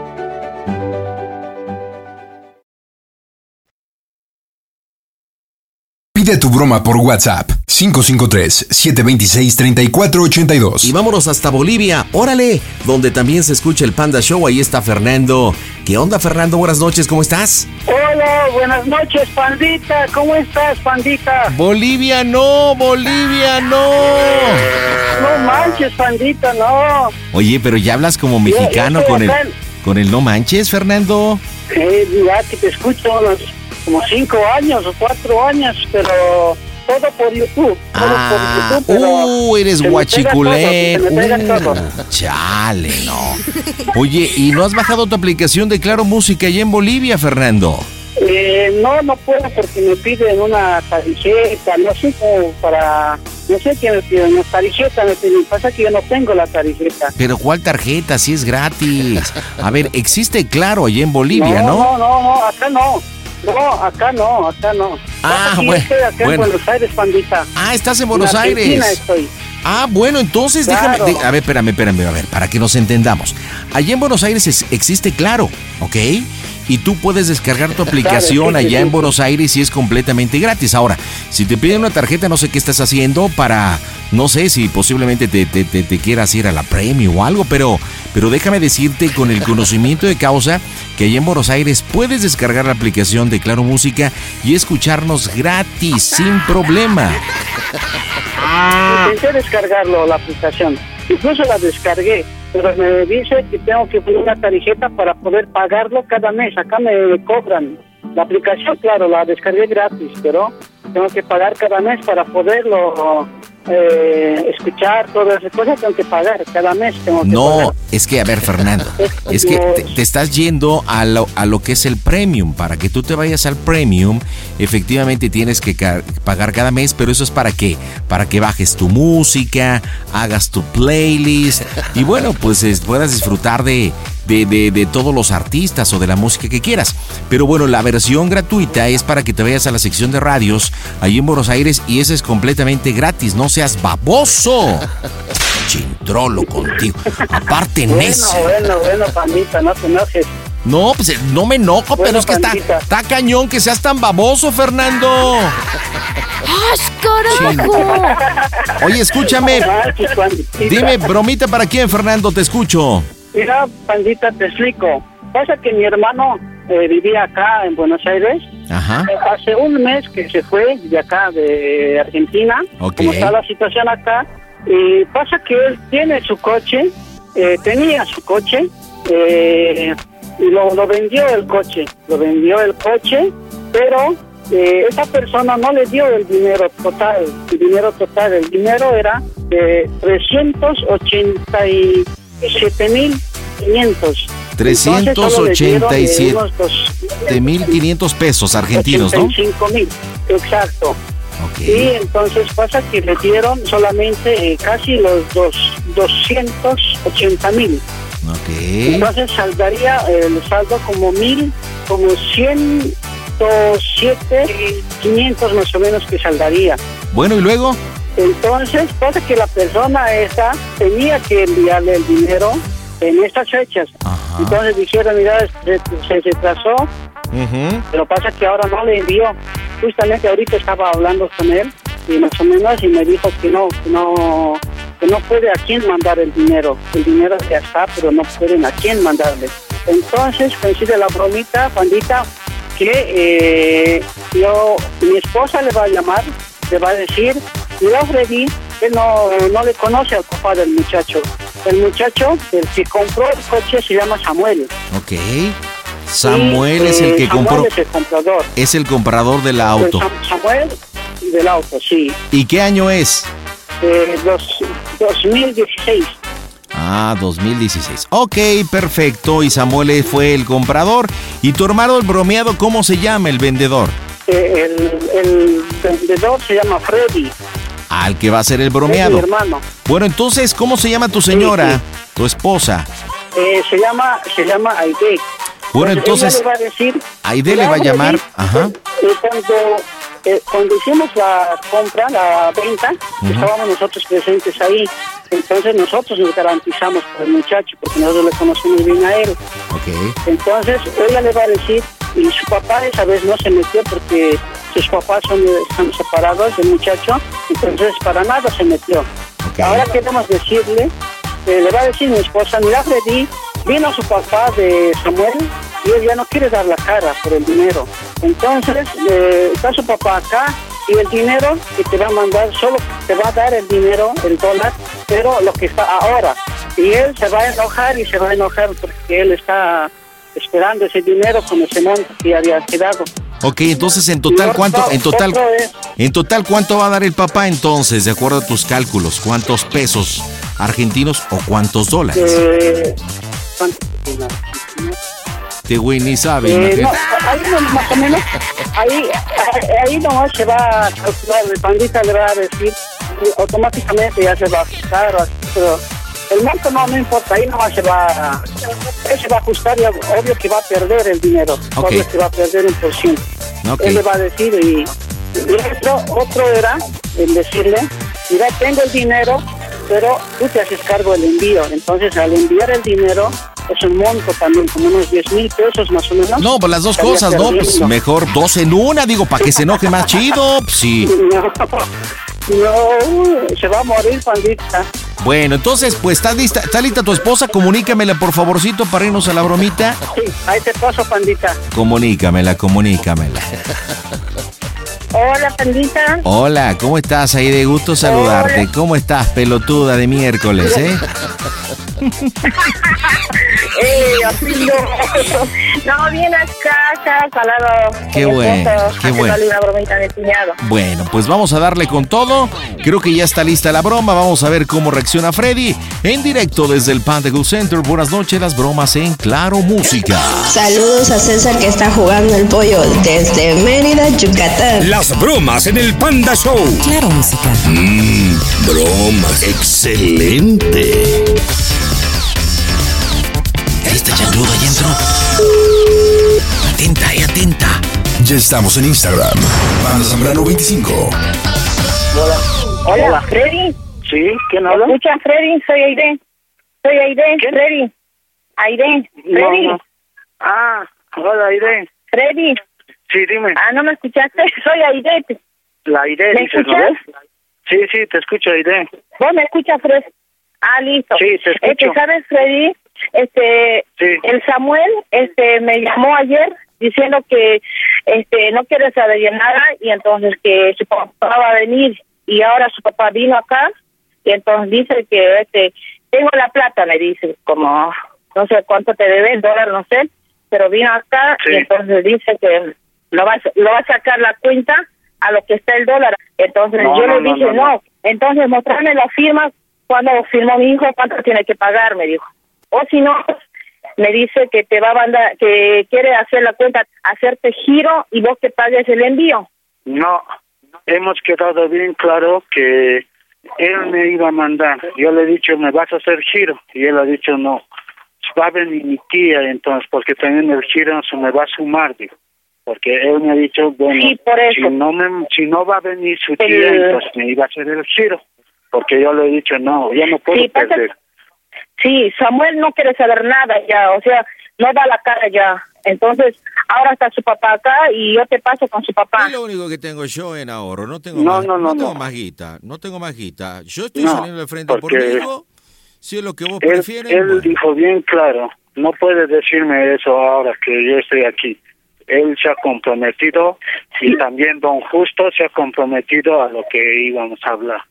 Speaker 1: Pide tu broma por WhatsApp 553-726-3482.
Speaker 14: Y vámonos hasta Bolivia, órale, donde también se escucha el Panda Show. Ahí está Fernando. ¿Qué onda, Fernando? Buenas noches, ¿cómo estás?
Speaker 16: Hola, buenas noches, pandita. ¿Cómo estás, pandita?
Speaker 2: Bolivia no, Bolivia no.
Speaker 16: No manches, pandita, no.
Speaker 14: Oye, pero ya hablas como mexicano con el, con el no manches, Fernando.
Speaker 16: Eh, mira que te escucho unos como cinco años o cuatro años, pero todo por YouTube. Todo
Speaker 14: Ah,
Speaker 16: por YouTube, pero
Speaker 14: uh, eres
Speaker 16: pega
Speaker 14: Uh, chale, no. Oye, ¿y no has bajado tu aplicación de Claro Música allá en Bolivia, Fernando?
Speaker 16: Eh, no, no puedo porque me piden una tarjeta, no sé cómo para, no sé qué me piden, una tarjeta me piden, pasa que yo no tengo la tarjeta.
Speaker 14: Pero ¿cuál tarjeta? Si es gratis. A ver, existe Claro allá en Bolivia, ¿no?
Speaker 16: No, no, no, acá no. No, acá no, acá no.
Speaker 14: Ah, bueno,
Speaker 16: estoy acá
Speaker 14: bueno.
Speaker 16: en Buenos Aires, pandita.
Speaker 14: Ah, estás en Buenos
Speaker 16: Argentina
Speaker 14: Aires.
Speaker 16: estoy.
Speaker 2: Ah, bueno, entonces
Speaker 11: Claro.
Speaker 2: déjame. de- a ver, espérame, espérame, a ver, para que nos entendamos. Allá en Buenos Aires es- existe Claro, ¿ok? Y tú puedes descargar tu aplicación allá en Buenos Aires y es completamente gratis. Ahora, si te piden una tarjeta, no sé qué estás haciendo para. No sé si posiblemente te, te, te- te quieras ir a la premio o algo, pero, pero déjame decirte con el conocimiento de causa que allá en Buenos Aires puedes descargar la aplicación de Claro Música y escucharnos gratis, sin problema.
Speaker 16: Intenté descargarlo, la aplicación. Incluso la descargué, pero me dice que tengo que poner una tarjeta para poder pagarlo cada mes. Acá me cobran. La aplicación, claro, la descargué gratis, pero tengo que pagar cada mes para poderlo eh, escuchar, todas esas cosas tengo que pagar. Cada mes tengo que
Speaker 2: No,
Speaker 16: pagar.
Speaker 2: es que, a ver, Fernando, [laughs] es que te, te estás yendo a lo, a lo que es el premium. Para que tú te vayas al premium, efectivamente tienes que pagar cada mes, pero eso es para qué? Para que bajes tu música, hagas tu playlist y bueno, pues es- puedas disfrutar de, de, de- de todos los artistas o de la música que quieras. Pero bueno, la versión gratuita es para que te vayas a la sección de radios ahí en Buenos Aires y esa es completamente gratis. No seas baboso. [laughs] Chintrolo contigo. Aparte,
Speaker 16: Bueno,
Speaker 2: necio.
Speaker 16: bueno, bueno, pandita, no te enojes.
Speaker 2: No, pues eh, no me enojo, pero
Speaker 16: Bueno,
Speaker 2: es que está, está cañón que seas tan baboso, Fernando. Oye, escúchame. Dime, bromita para quién, Fernando, te escucho.
Speaker 16: Mira, pandita, te explico. Pasa que mi hermano eh, vivía acá en Buenos Aires.
Speaker 2: Ajá.
Speaker 16: Eh, Hace un mes que se fue de acá, de Argentina.
Speaker 2: Ok.
Speaker 16: ¿Cómo está la situación acá? Y pasa que él tiene su coche, eh, tenía su coche, eh, y lo, lo vendió el coche. Lo vendió el coche, pero eh, esa persona no le dio el dinero total. El dinero total, el dinero era de 387 mil 500.
Speaker 2: 387 mil 500 pesos argentinos, ¿no?
Speaker 16: 85 mil, exacto. Y entonces pasa que le dieron solamente eh, casi los dos, 280 mil.
Speaker 2: Ok.
Speaker 16: Entonces saldaría el saldo como mil, como 107, 500 más o menos que saldaría.
Speaker 2: Bueno, ¿y luego?
Speaker 16: Entonces pasa que la persona esa tenía que enviarle el dinero en estas fechas. Entonces dijeron, mira, se, se retrasó, pero pasa que ahora no le envió. Justamente ahorita estaba hablando con él y más o menos y me dijo que no, que no, que no puede a quién mandar el dinero. El dinero ya está, pero no pueden a quién mandarle. Entonces coincide la bromita, pandita, que eh, yo, mi esposa le va a llamar, le va a decir, mira Freddy, que no, no le conoce al papá del muchacho. El muchacho, el que compró el coche se llama Samuel.
Speaker 2: Ok. Samuel
Speaker 16: Y,
Speaker 2: es el
Speaker 16: eh,
Speaker 2: que
Speaker 16: Samuel
Speaker 2: compró.
Speaker 16: es el comprador.
Speaker 2: Es el comprador del auto.
Speaker 16: Sam- Samuel del auto, sí.
Speaker 2: ¿Y qué año es?
Speaker 16: Eh, dos, 2016.
Speaker 2: Ah, 2016. Ok, perfecto. Y Samuel fue el comprador. ¿Y tu hermano el bromeado, cómo se llama el vendedor?
Speaker 16: Eh, el, el vendedor se llama Freddy.
Speaker 2: Al que va a ser el
Speaker 16: Es
Speaker 2: bromeado.
Speaker 16: mi hermano.
Speaker 2: Bueno, entonces, ¿cómo se llama tu señora? Tu esposa.
Speaker 16: Eh, se llama se llama Aide.
Speaker 2: Bueno,
Speaker 16: Ella
Speaker 2: entonces,
Speaker 16: le va a decir,
Speaker 2: Aide le va a
Speaker 16: "Mira,
Speaker 2: llamar. Ajá.
Speaker 16: eh, cuando, eh, cuando hicimos la compra, la venta, estábamos nosotros presentes ahí. Entonces nosotros nos garantizamos por el muchacho, porque nosotros le conocemos bien a él.
Speaker 2: Ok.
Speaker 16: Entonces ella le va a decir, y su papá esa vez no se metió porque sus papás son, están separados del muchacho, entonces para nada se metió. Ahora queremos decirle, eh, le va a decir mi esposa, mira Freddy, vino su papá de Samuel y él ya no quiere dar la cara por el dinero. Entonces eh, está su papá acá y el dinero que te va a mandar, solo te va a dar el dinero, el dólar, pero lo que está ahora. Y él se va a enojar y se va a enojar porque él está esperando ese dinero con ese monto que había quedado.
Speaker 2: Ok, entonces en total, ¿cuánto? En total, en total, ¿cuánto va a dar el papá entonces, de acuerdo a tus cálculos? ¿Cuántos pesos argentinos o cuántos dólares?
Speaker 16: eh.
Speaker 2: Este güey ni sabe.
Speaker 16: Eh, no, ahí más o menos, ahí, ahí, nomás se va a calcular, el pandita le va a decir, automáticamente ya se va a ajustar, pero el monto no, no importa, ahí nomás se va a, se va a ajustar y obvio que va a perder el dinero,
Speaker 2: Ok.
Speaker 16: obvio que va a perder un por ciento. Él le va a decir y, y otro, otro era el decirle, mira, tengo el dinero, pero tú te haces cargo del envío. Entonces, al enviar el dinero, es un monto también, como unos 10 mil pesos más o menos.
Speaker 2: No, pues las dos
Speaker 16: estaría
Speaker 2: cosas, ¿no? Pues mejor dos en una, digo, para que se enoje más chido. Pues sí. [laughs]
Speaker 16: No, no, se va a morir, pandita.
Speaker 2: Bueno, entonces, pues está lista, está lista tu esposa, comunícamela por favorcito para irnos a la bromita.
Speaker 16: Sí, ahí te paso, pandita.
Speaker 2: Comunícamela, comunícamela.
Speaker 17: Hola, pandita.
Speaker 2: Hola, ¿cómo estás? Ahí de gusto saludarte. ¿Cómo estás, pelotuda de miércoles, eh?
Speaker 17: Eh, así no. No, bien acá, acá, salado.
Speaker 2: Qué bueno, qué bueno.
Speaker 17: una bromita de cuñado.
Speaker 2: Bueno, pues vamos a darle con todo. Creo que ya está lista la broma. Vamos a ver cómo reacciona Freddy. En directo desde el Panda Center. Buenas noches, las bromas en Claro Música.
Speaker 18: Saludos a César que está jugando el pollo desde Mérida, Yucatán.
Speaker 9: Las bromas en el Panda Show.
Speaker 18: Claro, música.
Speaker 9: Mmm, bromas. Excelente.
Speaker 2: Está changudo, ahí entró. Atenta, eh, atenta.
Speaker 1: Ya estamos en Instagram. Panda Zambrano 25.
Speaker 17: Hola, Freddy.
Speaker 4: Sí, ¿quién habla?
Speaker 17: ¿Me escuchas, Freddy? Soy Aide. Soy Aide, Freddy. Aide, Freddy.
Speaker 4: No, no. Ah, hola, Aide.
Speaker 17: Freddy.
Speaker 4: Sí, dime.
Speaker 17: Ah, ¿no me escuchaste? [laughs] Soy Aide.
Speaker 4: La Aide,
Speaker 17: ¿Me
Speaker 4: dices, ¿no
Speaker 17: escuchas?
Speaker 4: ves? Sí, sí, te escucho, Aide.
Speaker 17: ¿Vos me escuchas, Fred? Ah, listo.
Speaker 4: Sí, te escucho.
Speaker 17: Este, ¿sabes, Freddy? Este, el Samuel, este, me llamó ayer diciendo que, este, no quiere saber de nada y entonces que su papá va a venir y ahora su papá vino acá y entonces dice que, este, tengo la plata, me dice, como, no sé cuánto te debe el dólar, no sé, pero vino acá y entonces dice que lo va, a- lo va a sacar la cuenta a lo que está el dólar. Entonces
Speaker 4: No,
Speaker 17: yo
Speaker 4: no,
Speaker 17: le dije,
Speaker 4: no,
Speaker 17: no,
Speaker 4: no.
Speaker 17: entonces mostrarme la firma cuando firmó mi hijo, cuánto tiene que pagar, me dijo. O si no, me dice que te va a mandar, que quiere hacer la cuenta, hacerte giro y vos que pagues el envío.
Speaker 4: No, hemos quedado bien claro que él me iba a mandar. Yo le he dicho, ¿me vas a hacer giro? Y él ha dicho, no. Va a venir mi tía entonces, porque también el giro se me va a sumar, digo. Porque él me ha dicho, bueno,
Speaker 17: Sí, por eso.
Speaker 4: si no me, si no va a venir su tía,
Speaker 17: El-
Speaker 4: entonces me iba a hacer el giro. Porque yo le he dicho, no, yo no puedo
Speaker 17: Sí, pasa-
Speaker 4: perder.
Speaker 17: Sí, Samuel no quiere saber nada ya, o sea, no da la cara ya. Entonces, ahora está su papá acá y yo te paso con su papá.
Speaker 2: Es lo único que tengo yo en ahorro. No tengo,
Speaker 4: No,
Speaker 2: más,
Speaker 4: no, no,
Speaker 2: tengo
Speaker 4: no.
Speaker 2: más guita. No tengo más guita. Yo estoy saliendo de frente por mi hijo. Si es lo que vos
Speaker 4: Él,
Speaker 2: prefieres.
Speaker 4: él
Speaker 2: bueno.
Speaker 4: dijo bien claro, no puede decirme eso ahora que yo estoy aquí. Él se ha comprometido y también don Justo se ha comprometido a lo que íbamos a hablar.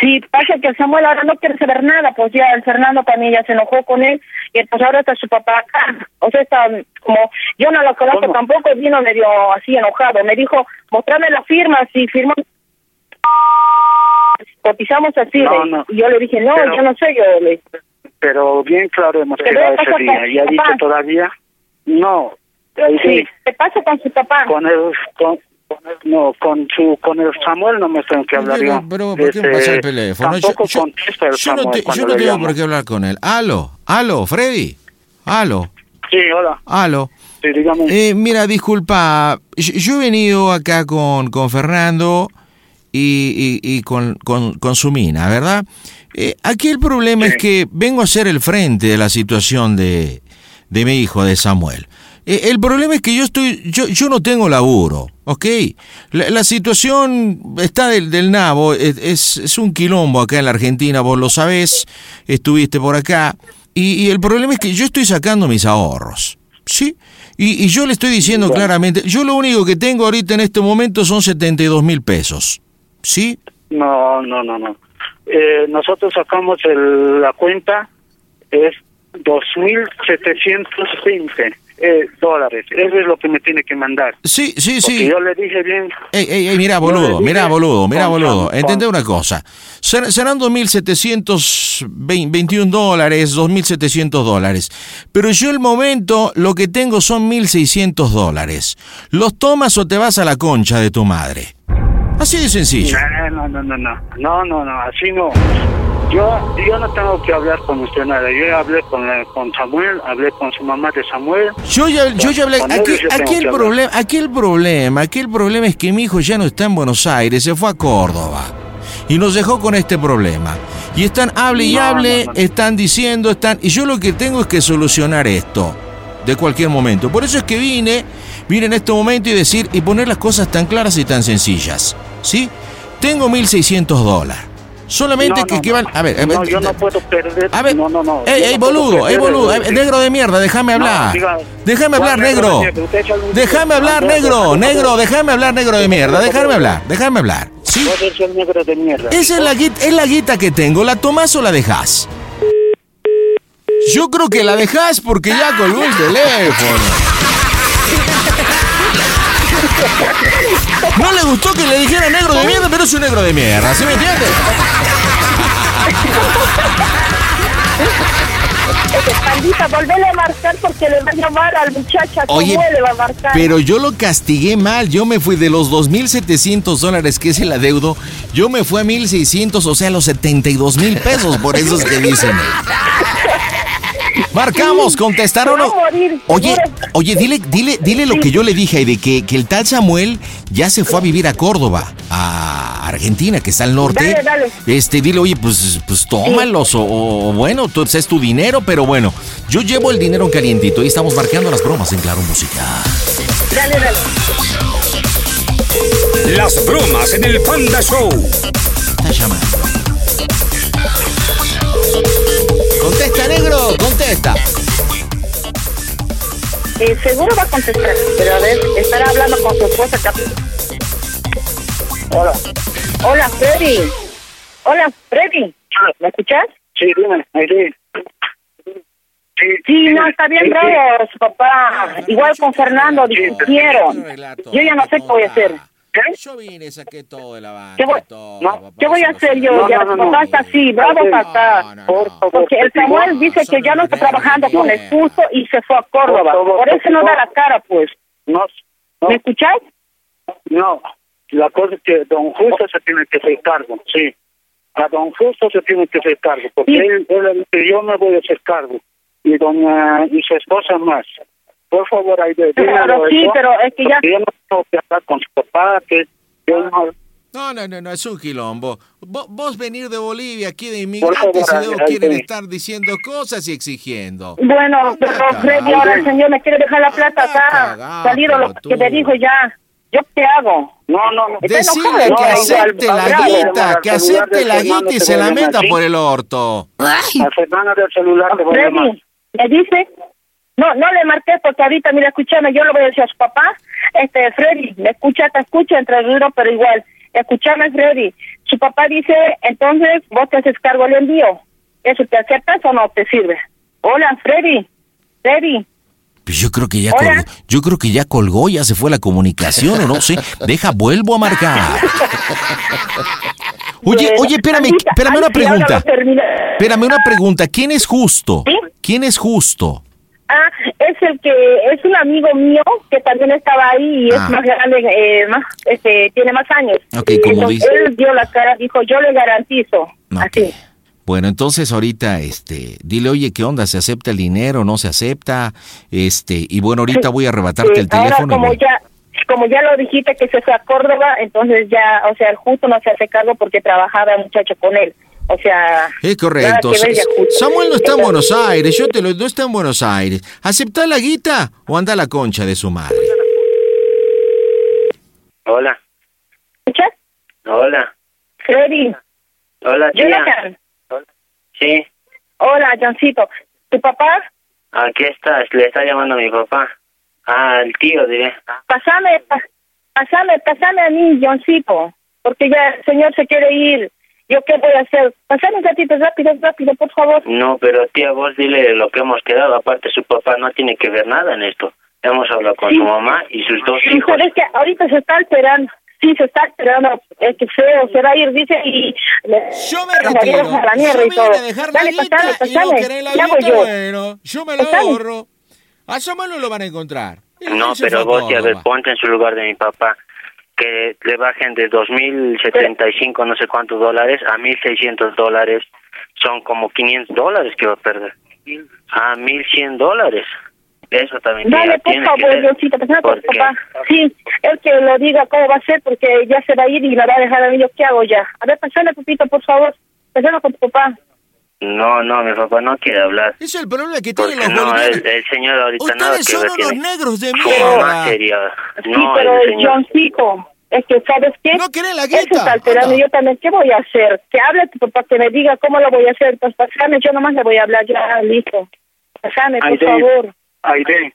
Speaker 17: Sí, pasa que Samuel ahora no quiere saber nada, pues ya el Fernando también ya se enojó con él y pues ahora está su papá acá. O sea, está como, yo no lo conozco tampoco, vino medio así enojado. Me dijo, mostrame la firma, si firmó. Cotizamos así.
Speaker 4: No,
Speaker 17: le-
Speaker 4: no.
Speaker 17: Y yo le dije, no,
Speaker 4: Pero-
Speaker 17: yo no sé, yo le
Speaker 4: Pero bien claro hemos quedado
Speaker 17: ¿qué
Speaker 4: ese día. Y ha dicho todavía, no,
Speaker 17: Sí,
Speaker 4: sí,
Speaker 17: ¿qué pasa con su papá?
Speaker 4: con el, con, no, con su, con el Samuel no me tengo que hablar
Speaker 2: Pero,
Speaker 4: yo.
Speaker 2: pero, ¿por qué me
Speaker 4: Este,
Speaker 2: pasa el teléfono?
Speaker 4: Tampoco
Speaker 2: yo-
Speaker 4: contesta el
Speaker 2: Yo no,
Speaker 4: Samuel
Speaker 2: te-
Speaker 4: cuando
Speaker 2: yo no tengo por qué hablar con él. Aló, aló, Freddy. Aló,
Speaker 4: Sí, hola.
Speaker 2: aló.
Speaker 4: Sí, dígame.
Speaker 2: Eh, mira, disculpa, yo, yo he venido acá con, con Fernando y, y- y con, con, con su mina, ¿verdad? Eh, aquí el problema es que vengo a ser el frente de la situación de, de mi hijo, de Samuel. Eh, el problema es que yo estoy, yo, yo no tengo laburo, ¿ok? La, la situación está del, del nabo, es, es, un quilombo acá en la Argentina, vos lo sabés, estuviste por acá, y, y el problema es que yo estoy sacando mis ahorros, ¿sí? Y, y yo le estoy diciendo claramente, yo lo único que tengo ahorita en este momento son 72 mil pesos, ¿sí?
Speaker 4: No, no, no, no. Eh, nosotros sacamos el- la cuenta, es 2.720 eh, dólares. Eso es lo que me tiene que mandar.
Speaker 2: Sí, sí,
Speaker 4: Porque
Speaker 2: sí.
Speaker 4: yo le dije bien.
Speaker 2: Ey, ey, ey, mira, boludo, mira, boludo, mira, boludo. Entendé una cosa. Ser- Serán 2.721 dólares, 2.700 dólares. Pero yo el momento lo que tengo son 1.600 dólares. ¿Los tomas o te vas a la concha de tu madre? Así de sencillo.
Speaker 4: No, no, no, no, no, no, no, así no. Yo, yo no tengo que hablar con usted nada. Yo ya hablé con, la- con Samuel, hablé con su mamá de Samuel.
Speaker 2: Yo ya, yo ya hablé. Aquí,
Speaker 4: yo
Speaker 2: el problema, aquí el problema, aquí el problema es que mi hijo ya no está en Buenos Aires, se fue a Córdoba. Y nos dejó con este problema. Y están, hable y
Speaker 16: No,
Speaker 2: hable,
Speaker 16: no, no.
Speaker 2: están diciendo, están... Y yo lo que tengo es que solucionar esto. De cualquier momento. Por eso es que vine, vine en este momento y decir, y poner las cosas tan claras y tan sencillas. ¿Sí? Tengo 1.600 dólares. Solamente
Speaker 16: No,
Speaker 2: que,
Speaker 16: no,
Speaker 2: que van... A ver, a ver,
Speaker 16: No, yo no puedo perder.
Speaker 2: A ver,
Speaker 16: no, no, no.
Speaker 2: ¡Ey, ey, boludo! ¡Ey, boludo!
Speaker 16: el-
Speaker 2: ey, negro de mierda! ¡Déjame hablar! ¡Déjame hablar,
Speaker 16: ¿Cuál negro
Speaker 2: ¡Déjame hablar, negro! ¡Negro! ¡Déjame hablar, negro de mierda! ¡Déjame hablar! ¡Déjame hablar! ¿Sí?
Speaker 16: Vos eres el negro de mierda.
Speaker 2: Esa es la, guita, es la guita que tengo. ¿La tomás o la dejás? Yo creo que la dejás porque ya colgó el teléfono. No le gustó que le dijera negro de mierda, pero es un negro de mierda, ¿sí me entiende?
Speaker 17: Pandita, volvele a marcar porque le va a llamar al muchacho.
Speaker 2: Oye,
Speaker 17: ¿Cómo le va a marcar?
Speaker 2: Pero yo lo castigué mal. Yo me fui de los 2.700 dólares que es el adeudo. Yo me fui a 1.600, o sea, los 72 mil pesos. Por eso es que dicen. Marcamos, contestaron. Oye, oye, dile, dile, dile lo que yo le dije de que, que el tal Samuel ya se fue a vivir a Córdoba, a Argentina, que está al norte.
Speaker 17: Dale, dale.
Speaker 2: Este, dile, oye, pues, pues tómalos, o, o bueno, tú, es tu dinero, pero bueno, yo llevo el dinero en calientito y estamos marcando las bromas en Claro Música.
Speaker 17: Dale, dale.
Speaker 9: Las bromas en el Panda Show.
Speaker 2: Está llamando. Contesta, negro, contesta.
Speaker 17: Eh, seguro va a contestar, pero a ver, estará hablando con su esposa. cap-
Speaker 16: Hola.
Speaker 17: Hola, Freddy. Hola, Freddy. ¿Me escuchas?
Speaker 16: Sí, dime. ahí sí.
Speaker 17: Sí, no, está bien bravo su papá. Igual con Fernando discutieron. Yo ya no sé qué voy a hacer.
Speaker 2: Yo vine, saqué todo de la banca.
Speaker 17: ¿Qué voy,
Speaker 2: todo,
Speaker 17: ¿Qué voy a hacer yo?
Speaker 16: No,
Speaker 17: ya
Speaker 16: no, no,
Speaker 17: papá así, bravo acá. Porque el Samuel dice que ya no está trabajando con el curso y se fue a Córdoba. Por eso no da la cara, pues.
Speaker 16: No, no.
Speaker 17: ¿Me escuchas?
Speaker 16: No, la cosa es que don Justo se tiene que hacer cargo, sí. A don Justo se tiene que hacer cargo, porque
Speaker 17: Sí.
Speaker 16: él, él dice, yo me voy a hacer cargo. Y doña, y su esposa más. Por favor, ahí de
Speaker 17: Claro, sí, pero es que ya-
Speaker 16: Yo no tengo que hablar con su papá, que yo no...
Speaker 2: No, no, no, no, es un quilombo. Vos, vos venir de Bolivia, aquí de inmigrantes,
Speaker 16: favor,
Speaker 2: y luego quieren estar diciendo cosas y exigiendo.
Speaker 17: Bueno, pero Freddy, ahora el señor me quiere dejar la plata acá.
Speaker 2: cagado,
Speaker 17: Salido lo que me dijo ya. ¿Yo qué hago?
Speaker 16: No, no, no.
Speaker 2: Decirle que
Speaker 17: ¿no?
Speaker 2: acepte la guita, que acepte la guita y se la meta por el orto.
Speaker 16: A Fernanda del celular le voy a.
Speaker 17: Freddy, ¿me dice? No, no le marqué porque ahorita, mira, escúchame, yo le voy a decir a su papá, este, Freddy, me escucha, te escucha entre ruido, pero igual, escúchame, Freddy, su papá dice, entonces, vos te haces cargo del envío, ¿eso te aceptas o no te sirve? Hola, Freddy, Freddy,
Speaker 2: Pues yo creo que ya
Speaker 17: Hola.
Speaker 2: colgó, yo creo que ya colgó, ya se fue la comunicación o no sé. Deja, vuelvo a marcar. [laughs] Oye,
Speaker 17: Bueno,
Speaker 2: oye, espérame, espérame una pregunta.
Speaker 17: lo.
Speaker 2: Espérame una pregunta. ¿Quién es justo? ¿Quién es justo?
Speaker 17: Ah, es el que es un amigo mío que también estaba ahí y
Speaker 2: Ah.
Speaker 17: es más grande, eh, más, este, tiene más años.
Speaker 2: Ok, como dice.
Speaker 17: Él dio la cara, dijo, yo le garantizo. Así.
Speaker 2: Bueno, entonces ahorita, este, dile, oye, ¿qué onda? ¿Se acepta el dinero? ¿No se acepta? Este, y bueno, ahorita voy a arrebatarte
Speaker 17: Sí,
Speaker 2: el teléfono. y
Speaker 17: como ya como ya lo dijiste que se fue a Córdoba, entonces ya, o sea, el justo no se hace cargo porque trabajaba el muchacho con él. O sea,
Speaker 2: Es correcto.
Speaker 17: nada que ver ya justo.
Speaker 2: Samuel no está en Buenos Aires, yo te lo, no está en Buenos Aires. ¿Acepta la guita o anda a la concha de su madre?
Speaker 19: Hola.
Speaker 17: ¿Escuchas?
Speaker 19: Hola.
Speaker 17: Freddy,
Speaker 19: Hola, tía.
Speaker 17: Jonathan,
Speaker 19: Sí,
Speaker 17: hola, Johncito. ¿Tu papá?
Speaker 19: aquí estás. Le está llamando a mi papá. Ah, el tío, diré.
Speaker 17: Pásame, pa- pásame, pásame a mí, Johncito, porque ya el señor se quiere ir. ¿Yo qué voy a hacer? Pásame un ratito, rápido, rápido, por favor.
Speaker 19: No, pero tía, vos dile lo que hemos quedado. Aparte, su papá no tiene que ver nada en esto. Hemos hablado con
Speaker 17: Sí.
Speaker 19: su mamá y sus dos
Speaker 17: Sí,
Speaker 19: hijos.
Speaker 17: pero es que ahorita se está alterando. Sí, se está alterando. Es que feo, se va a ir, dice, y... Yo me
Speaker 2: retiro.
Speaker 17: a la mierda
Speaker 2: Yo
Speaker 17: y todo.
Speaker 2: vine a dejar la
Speaker 17: Dale,
Speaker 2: guita
Speaker 17: pasame,
Speaker 2: y no la
Speaker 17: ¿Qué hago
Speaker 2: guita,
Speaker 17: yo?
Speaker 2: bueno, yo me lo ahorro. A Samuel no lo van a encontrar.
Speaker 19: No, pero vos, tía, a ver, ponte en su lugar de mi papá. Que le bajen de 2.075 no sé cuántos dólares a 1.600 dólares. Son como 500 dólares que va a perder. A 1.100 dólares. Eso también
Speaker 17: Dale, por favor. Diosito, con tu
Speaker 19: Porque-
Speaker 17: papá. Sí, él que lo diga cómo va a ser, porque ya se va a ir y me va a dejar a mí. ¿Yo qué hago ya? A ver, persona, papito, por favor. Persona con tu papá.
Speaker 19: No, no, mi papá no quiere hablar.
Speaker 2: Es el problema que tienen los
Speaker 19: no, el, el señor ahorita nada
Speaker 2: Ustedes
Speaker 19: que
Speaker 2: son unos
Speaker 19: tiene.
Speaker 2: negros de mierda.
Speaker 17: sí,
Speaker 19: No,
Speaker 17: pero
Speaker 19: el señor.
Speaker 17: Johncico, es que, ¿sabes qué?
Speaker 2: No quiere la guita.
Speaker 17: está alterando y yo también, ¿qué voy a hacer? Que hable tu papá, que me diga cómo lo voy a hacer. Pues pasame, yo nomás le voy a hablar, ya, listo. Pasame, por
Speaker 4: Aide.
Speaker 17: favor.
Speaker 4: Aide,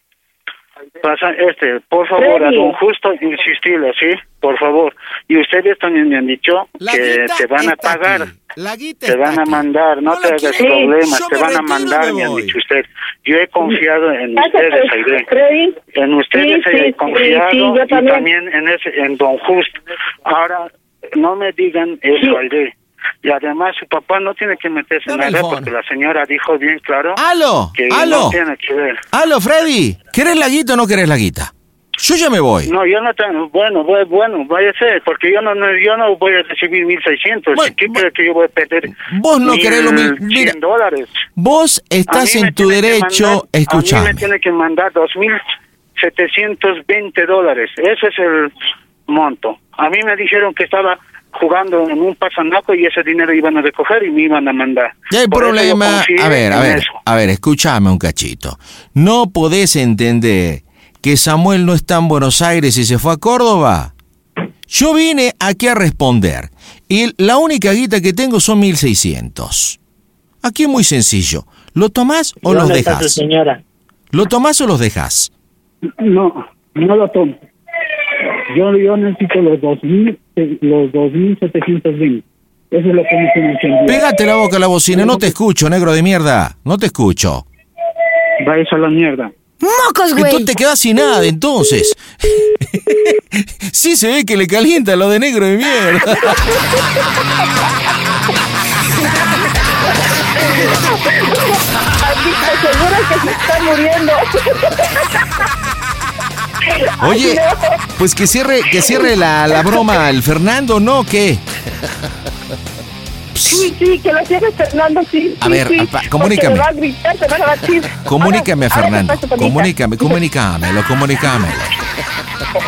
Speaker 4: pasa este, por favor, a
Speaker 17: Freddy.
Speaker 4: don Justo insistirle, ¿sí? Por favor. Y ustedes también me han dicho
Speaker 2: La
Speaker 4: que te van a pagar.
Speaker 2: aquí. La guita
Speaker 4: Te van a mandar, no,
Speaker 2: No
Speaker 4: te hagas problemas, te van a
Speaker 2: retiro
Speaker 4: mandar,
Speaker 2: me
Speaker 4: han dicho usted. Yo he confiado en ustedes, Aide.
Speaker 17: Freddy.
Speaker 4: En ustedes
Speaker 17: Sí,
Speaker 4: he
Speaker 17: sí,
Speaker 4: confiado
Speaker 17: sí,
Speaker 4: y
Speaker 17: también.
Speaker 4: también en ese, en Don Justo. Ahora, no me digan eso,
Speaker 17: Sí.
Speaker 4: Aide. Y además su papá no tiene que meterse en nada porque la señora dijo bien claro
Speaker 2: ¡Aló!
Speaker 4: que
Speaker 2: ¡Aló!
Speaker 4: no tiene que ver.
Speaker 2: ¡Aló, Freddy! ¿Querés la guita o no querés la guita? Yo ya me voy.
Speaker 4: No, yo no tengo, bueno, voy- bueno, a ser, porque yo no, no, yo no voy a recibir 1.600.
Speaker 2: Bueno,
Speaker 4: ¿Qué cree que yo voy a perder?
Speaker 2: Vos no querés lo mil-
Speaker 4: 1.100
Speaker 2: mira.
Speaker 4: dólares.
Speaker 2: Vos estás en tu derecho,
Speaker 4: mandar- A mí me tiene que mandar 2.720 dólares. Ese es el monto. A mí me dijeron que estaba jugando en un pasanaco y ese dinero iban a recoger y me iban a mandar.
Speaker 2: Ya
Speaker 4: Por
Speaker 2: problema. A ver, a ver,
Speaker 4: eso.
Speaker 2: a ver, escúchame un cachito. ¿No podés entender que Samuel no está en Buenos Aires y se fue a Córdoba? Yo vine aquí a responder y la única guita que tengo son 1600. Aquí es muy sencillo. ¿Lo tomás o los
Speaker 16: ¿Dónde está tu
Speaker 2: dejas?
Speaker 16: señora?
Speaker 2: ¿Lo tomás o los dejas?
Speaker 16: No, no lo tomo. Yo, yo necesito los dos mil, los dos mil setecientos veinte. Eso es lo que me
Speaker 2: Pégate la boca a la bocina, no te escucho, negro de mierda. No te escucho.
Speaker 16: Vaya a la mierda.
Speaker 6: ¡Mocos, güey!
Speaker 2: Entonces te quedas sin nada, entonces. [laughs] sí se ve que le calienta lo de negro de mierda.
Speaker 17: Aquí te aseguro que se está muriendo.
Speaker 2: Oye, pues que cierre, que cierre la, la broma el Fernando, ¿no? ¿Qué?
Speaker 17: Sí, sí, que lo cierre Fernando, sí.
Speaker 2: A
Speaker 17: sí,
Speaker 2: ver,
Speaker 17: sí,
Speaker 2: comunícame.
Speaker 17: me va a gritar, te van a batir. [laughs]
Speaker 2: Comunícame
Speaker 17: Ahora-
Speaker 2: Fernando.
Speaker 17: paso.
Speaker 2: Comunícame, comunícamelo, comunícamelo.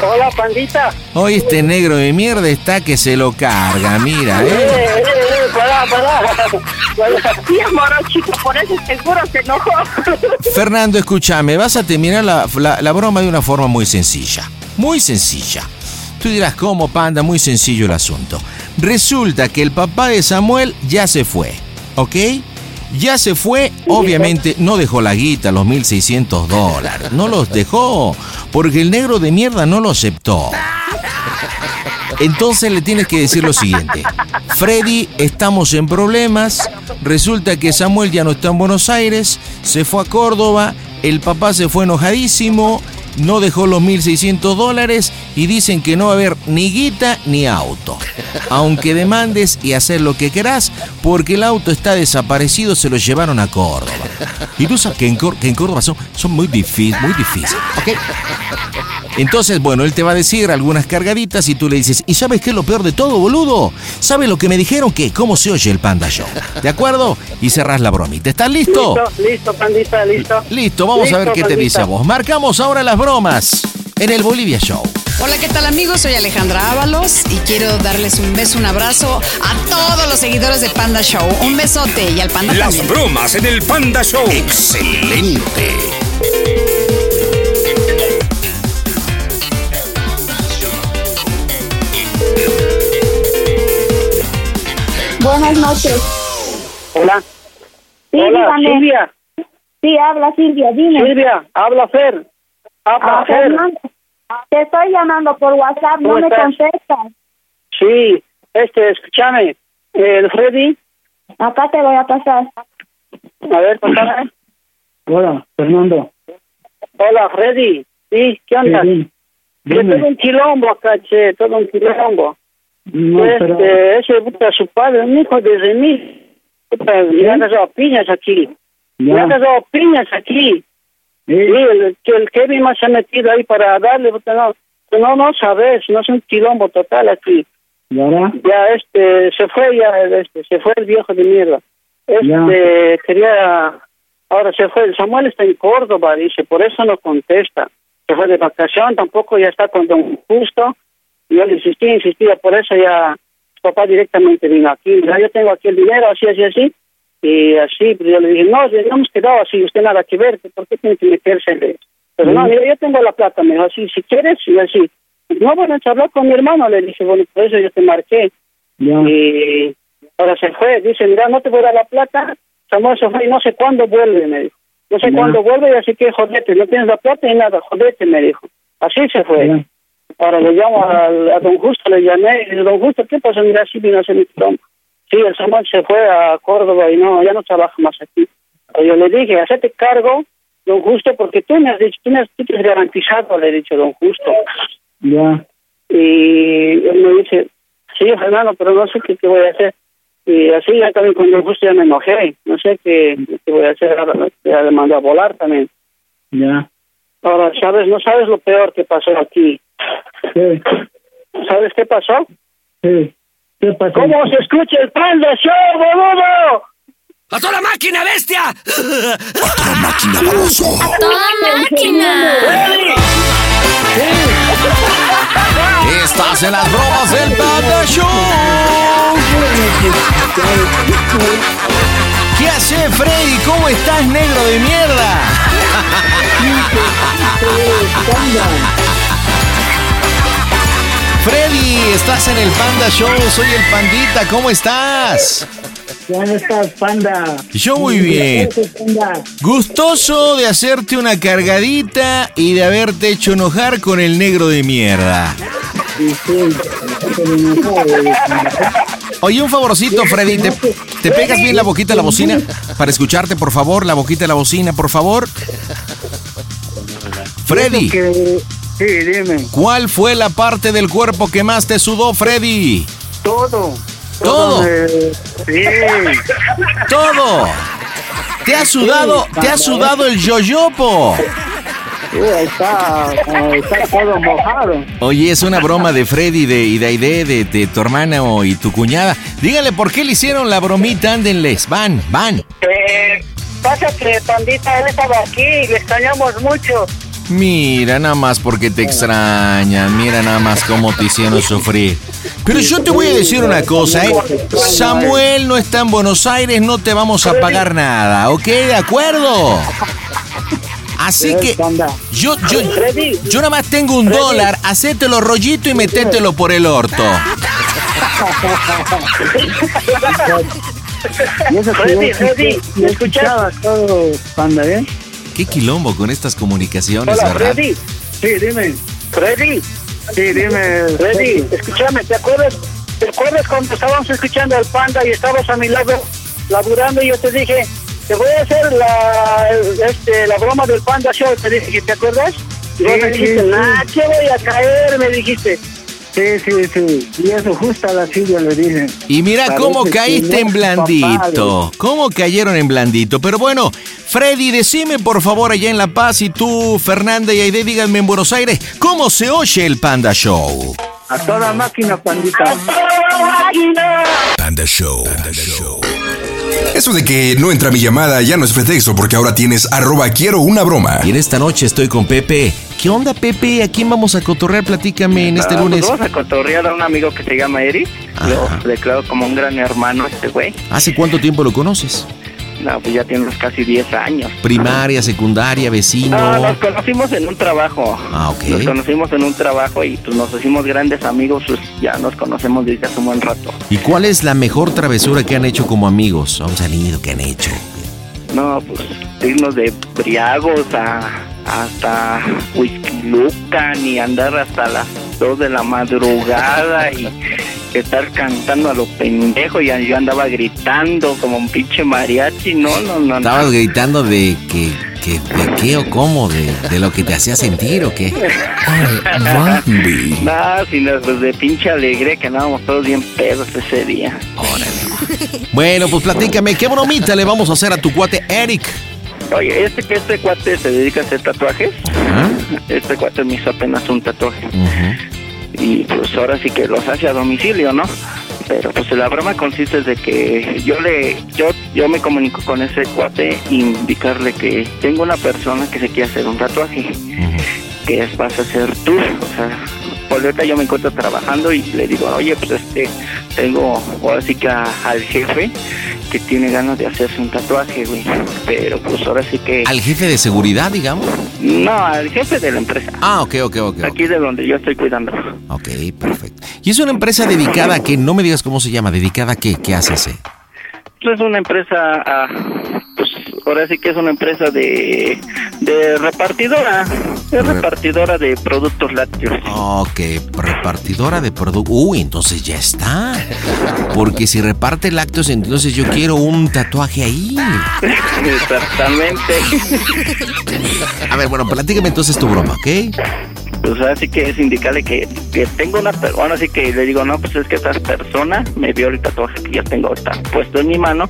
Speaker 16: Hola, pandita.
Speaker 2: Hoy este negro de mierda está que se lo carga, mira,
Speaker 16: Eh,
Speaker 2: ¿eh?
Speaker 16: eh, eh, pará, pará.
Speaker 17: Sí, morochito, por eso seguro se enojó. [laughs]
Speaker 2: Fernando, escúchame, vas a terminar la, la- la broma de una forma muy sencilla. Muy sencilla. Tú dirás, ¿cómo, panda? Muy sencillo el asunto. Resulta que el papá de Samuel ya se fue, ¿ok? Ya se fue, obviamente no dejó la guita, los 1.600 dólares. No los dejó, porque el negro de mierda no lo aceptó. Entonces le tienes que decir lo siguiente. Freddy, estamos en problemas. Resulta que Samuel ya no está en Buenos Aires, se fue a Córdoba, el papá se fue enojadísimo, no dejó los 1.600 dólares y dicen que no va a haber ni guita ni auto. [laughs] Aunque demandes y hacer lo que querás, porque el auto está desaparecido, se lo llevaron a Córdoba. Y tú sabes que en, Cór- que en Córdoba son, son muy difíciles, muy difíciles. ¿ok? Entonces, bueno, él te va a decir algunas cargaditas y tú le dices, ¿y sabes qué es lo peor de todo, boludo? ¿Sabes lo que me dijeron? que ¿Cómo se oye el Panda Show? ¿De acuerdo? Y cerrás la bromita. ¿Estás listo?
Speaker 16: Listo, listo, pandita, listo.
Speaker 2: Listo, vamos a ver qué te dice a vos. Marcamos ahora las bromas en el Bolivia Show.
Speaker 20: Hola, ¿qué tal amigos? Soy Alejandra Ábalos y quiero darles un beso, un abrazo a todos los seguidores de Panda Show. Un besote y al Panda
Speaker 9: Las
Speaker 20: también.
Speaker 9: bromas en el Panda Show.
Speaker 1: Excelente.
Speaker 17: Buenas noches.
Speaker 16: Hola.
Speaker 17: Sí,
Speaker 16: Hola,
Speaker 17: dígame.
Speaker 16: Silvia.
Speaker 17: Sí, habla Silvia, dime.
Speaker 16: Silvia, habla Fer.
Speaker 17: Ah,
Speaker 16: Fer.
Speaker 17: Fernando, Te estoy llamando por WhatsApp, no
Speaker 16: ¿Cómo
Speaker 17: me contestas.
Speaker 16: Sí, este, escúchame. El Freddy.
Speaker 17: Acá te voy a pasar.
Speaker 16: A ver, pasame. [clears throat]
Speaker 8: Hola, Fernando.
Speaker 16: Hola, Freddy. Sí, ¿qué onda?
Speaker 8: Sí,
Speaker 16: Que
Speaker 8: dime.
Speaker 16: todo un quilombo acá, che, todo un quilombo.
Speaker 8: No,
Speaker 16: este,
Speaker 8: pero...
Speaker 16: ese puta, su padre, un hijo de remil. Puta, le ha dado piñas aquí. Le
Speaker 8: Ya.
Speaker 16: ha dado piñas aquí. Sí, el, el Kevin más se ha metido ahí para darle, puta, no, no, no sabes, no es un quilombo total aquí.
Speaker 8: ¿Y ahora?
Speaker 16: Ya, este, se fue ya, este, se fue el viejo de mierda. Este, quería, Ahora se fue, Samuel está en Córdoba, dice, por eso no contesta. Se fue de vacación, tampoco ya está con don Justo. Y yo le insistí, insistía, por eso ya su papá directamente vino aquí. Mira, yo tengo aquí el dinero, así, así, así. Y así, pues yo le dije, no, ya hemos quedado así, usted nada que ver, ¿por qué tiene que meterse en eso? Pero no, mira, yo tengo la plata, me dijo, así, si quieres, y así. No, bueno, habló con mi hermano, le dije, bueno, por eso yo te marqué. Y ahora se fue, dice, mira, no te voy a dar la plata, Samuel se fue y no sé cuándo vuelve, me dijo. No sé cuándo vuelve, y así que jodete, no tienes la plata y nada, jodete, me dijo. Así se fue. Ahora le llamo a, don Justo, le llamé, y le digo, don Justo, ¿qué pasó? Mira, sí vino a hacer mi broma. Sí, el Samuel se fue a Córdoba y no, ya no trabaja más aquí. Pero yo le dije, hacete cargo, don Justo, porque tú me has dicho, tú me has, tú te has garantizado, le he dicho, don Justo.
Speaker 8: Ya.
Speaker 16: Y él me dice, sí, Fernando, pero no sé qué, qué voy a hacer. Y así ya también con don Justo ya me enojé, no sé qué, qué voy a hacer, ahora ¿no? ya le mandó a volar también.
Speaker 8: Ya.
Speaker 16: Ahora, ¿sabes? No sabes lo peor que pasó aquí.
Speaker 8: ¿Qué?
Speaker 16: ¿Sabes qué pasó?
Speaker 8: Sí. ¿Qué?
Speaker 16: ¿Cómo se escucha el Panda Show, boludo?
Speaker 9: ¡A toda máquina, bestia!
Speaker 1: Máquina baboso.
Speaker 9: toda máquina!
Speaker 2: Estás en las bromas del Panda Show. ¿Qué hace Freddy? ¿Cómo estás, negro de mierda? Freddy, estás en el Panda Show, soy el Pandita, ¿cómo estás?
Speaker 8: ¿Cómo estás, panda?
Speaker 2: Yo muy bien. Gustoso de hacerte una cargadita y de haberte hecho enojar con el negro de mierda.
Speaker 8: Sí.
Speaker 2: Oye, un favorcito, Freddy, ¿te, te pegas bien la boquita a la bocina? Para escucharte, por favor, la boquita a la bocina, por favor. Freddy,
Speaker 16: Sí, dime.
Speaker 2: ¿cuál fue la parte del cuerpo que más te sudó, Freddy?
Speaker 16: Todo.
Speaker 2: Todo.
Speaker 16: me- Sí.
Speaker 2: Todo. ¿Te ha sudado, te ha sudado el yoyopo?
Speaker 16: Sí, ahí está, eh, está todo mojado.
Speaker 2: Oye, es una broma de Freddy de, y de Aide, de, de tu hermana o, y tu cuñada. Dígale por qué le hicieron la bromita, ándenles. Van, van.
Speaker 16: Eh, pasa que Pandita, él estaba aquí y le extrañamos mucho.
Speaker 2: Mira, nada más porque te extrañan. Mira nada más cómo te hicieron sufrir. Pero yo te voy a decir una cosa, ¿eh? Samuel no está en Buenos Aires, no te vamos a pagar nada, ¿ok? ¿De acuerdo? Así que yo, yo, yo nada más tengo un dólar, hacételo rollito y metételo por el orto.
Speaker 8: Y eso que
Speaker 16: Freddy, Freddy,
Speaker 8: escuchaba todo, panda, ¿eh?
Speaker 2: Qué quilombo con estas comunicaciones,
Speaker 16: Hola,
Speaker 2: ¿verdad?
Speaker 16: Freddy.
Speaker 8: Sí, dime.
Speaker 16: Freddy.
Speaker 8: Sí, dime.
Speaker 16: Freddy, escúchame, ¿te acuerdas? ¿Te acuerdas cuando estábamos escuchando al panda y estabas a mi lado laburando y yo te dije, te voy a hacer la, este, la broma del panda show? Te dije, ¿te acuerdas? Y vos
Speaker 8: Sí,
Speaker 16: me dijiste,
Speaker 8: sí, sí.
Speaker 16: nah, ¿qué voy a caer? Me dijiste.
Speaker 8: Sí, sí, sí. Y eso justo a la Silvia le dije.
Speaker 2: Y mira
Speaker 8: Parece
Speaker 2: cómo caíste en
Speaker 8: papá,
Speaker 2: blandito. Cómo cayeron en blandito. Pero bueno, Freddy, decime por favor allá en La Paz y tú, Fernanda y Aide, díganme en Buenos Aires, ¿cómo se oye el Panda Show?
Speaker 8: A toda máquina, pandita.
Speaker 1: Panda Show. Eso de que no entra mi llamada ya no es pretexto porque ahora tienes arroba quiero una broma.
Speaker 2: Y en esta noche estoy con Pepe. ¿Qué onda, Pepe? ¿A quién vamos a cotorrear? Platícame en este
Speaker 21: Ah,
Speaker 2: lunes.
Speaker 21: pues vamos a cotorrear a un amigo que se llama Eric. Lo declaro como un gran hermano este güey.
Speaker 2: ¿Hace cuánto tiempo lo conoces?
Speaker 21: No, pues ya tiene casi 10 años.
Speaker 2: Primaria, secundaria, vecino.
Speaker 21: No, nos conocimos en un trabajo.
Speaker 2: Ah, ok.
Speaker 21: Nos conocimos en un trabajo y pues nos hicimos grandes amigos, pues ya nos conocemos desde hace un buen rato.
Speaker 2: ¿Y cuál es la mejor travesura que han hecho como amigos? Han salido, que han hecho.
Speaker 21: No, pues irnos de briagos a hasta Whisky Lucan y andar hasta las 2 de la madrugada y [laughs] estar cantando a lo pendejo y yo andaba gritando como un pinche mariachi, no, no, no. no.
Speaker 2: ¿Estabas gritando de que, que de qué o cómo? ¿De, de lo que te hacía sentir o qué? [laughs]
Speaker 21: No, sino pues de pinche alegría que andábamos todos bien pedos ese día.
Speaker 2: Bueno, pues platícame, ¿qué bromita le vamos a hacer a tu cuate Eric?
Speaker 21: Oye, este que este cuate se dedica a hacer tatuajes, este cuate me hizo apenas un tatuaje. Y pues ahora sí que los hace a domicilio, ¿no? Pero pues la broma consiste de que yo le, yo, yo me comunico con ese cuate y indicarle que tengo una persona que se quiere hacer un tatuaje, que es, vas a ser tú, o sea, por ahorita yo me encuentro trabajando y le digo, oye, pues este, tengo ahora sí que a- al jefe que tiene ganas de hacerse un tatuaje, güey. Pero pues ahora sí que...
Speaker 2: Al jefe de seguridad, digamos.
Speaker 21: No, al jefe de la empresa.
Speaker 2: Ah, ok, ok, ok.
Speaker 21: Aquí de donde yo estoy cuidando.
Speaker 2: Ok, perfecto. Y es una empresa dedicada a que, no me digas cómo se llama, dedicada a qué, qué hace ese.
Speaker 21: Pues es una empresa, ah, pues ahora sí que es una empresa de, de repartidora, es repartidora de productos lácteos.
Speaker 2: Ok, repartidora de productos. Uy, entonces ya está. Porque si reparte lácteos, entonces yo quiero un tatuaje ahí.
Speaker 21: Exactamente.
Speaker 2: A ver, bueno, platícame entonces tu broma, ¿ok?
Speaker 21: Pues así que es indicarle que, que tengo una persona, así que le digo, no, pues es que esta persona me vio el tatuaje que ya tengo ahorita puesto en mi mano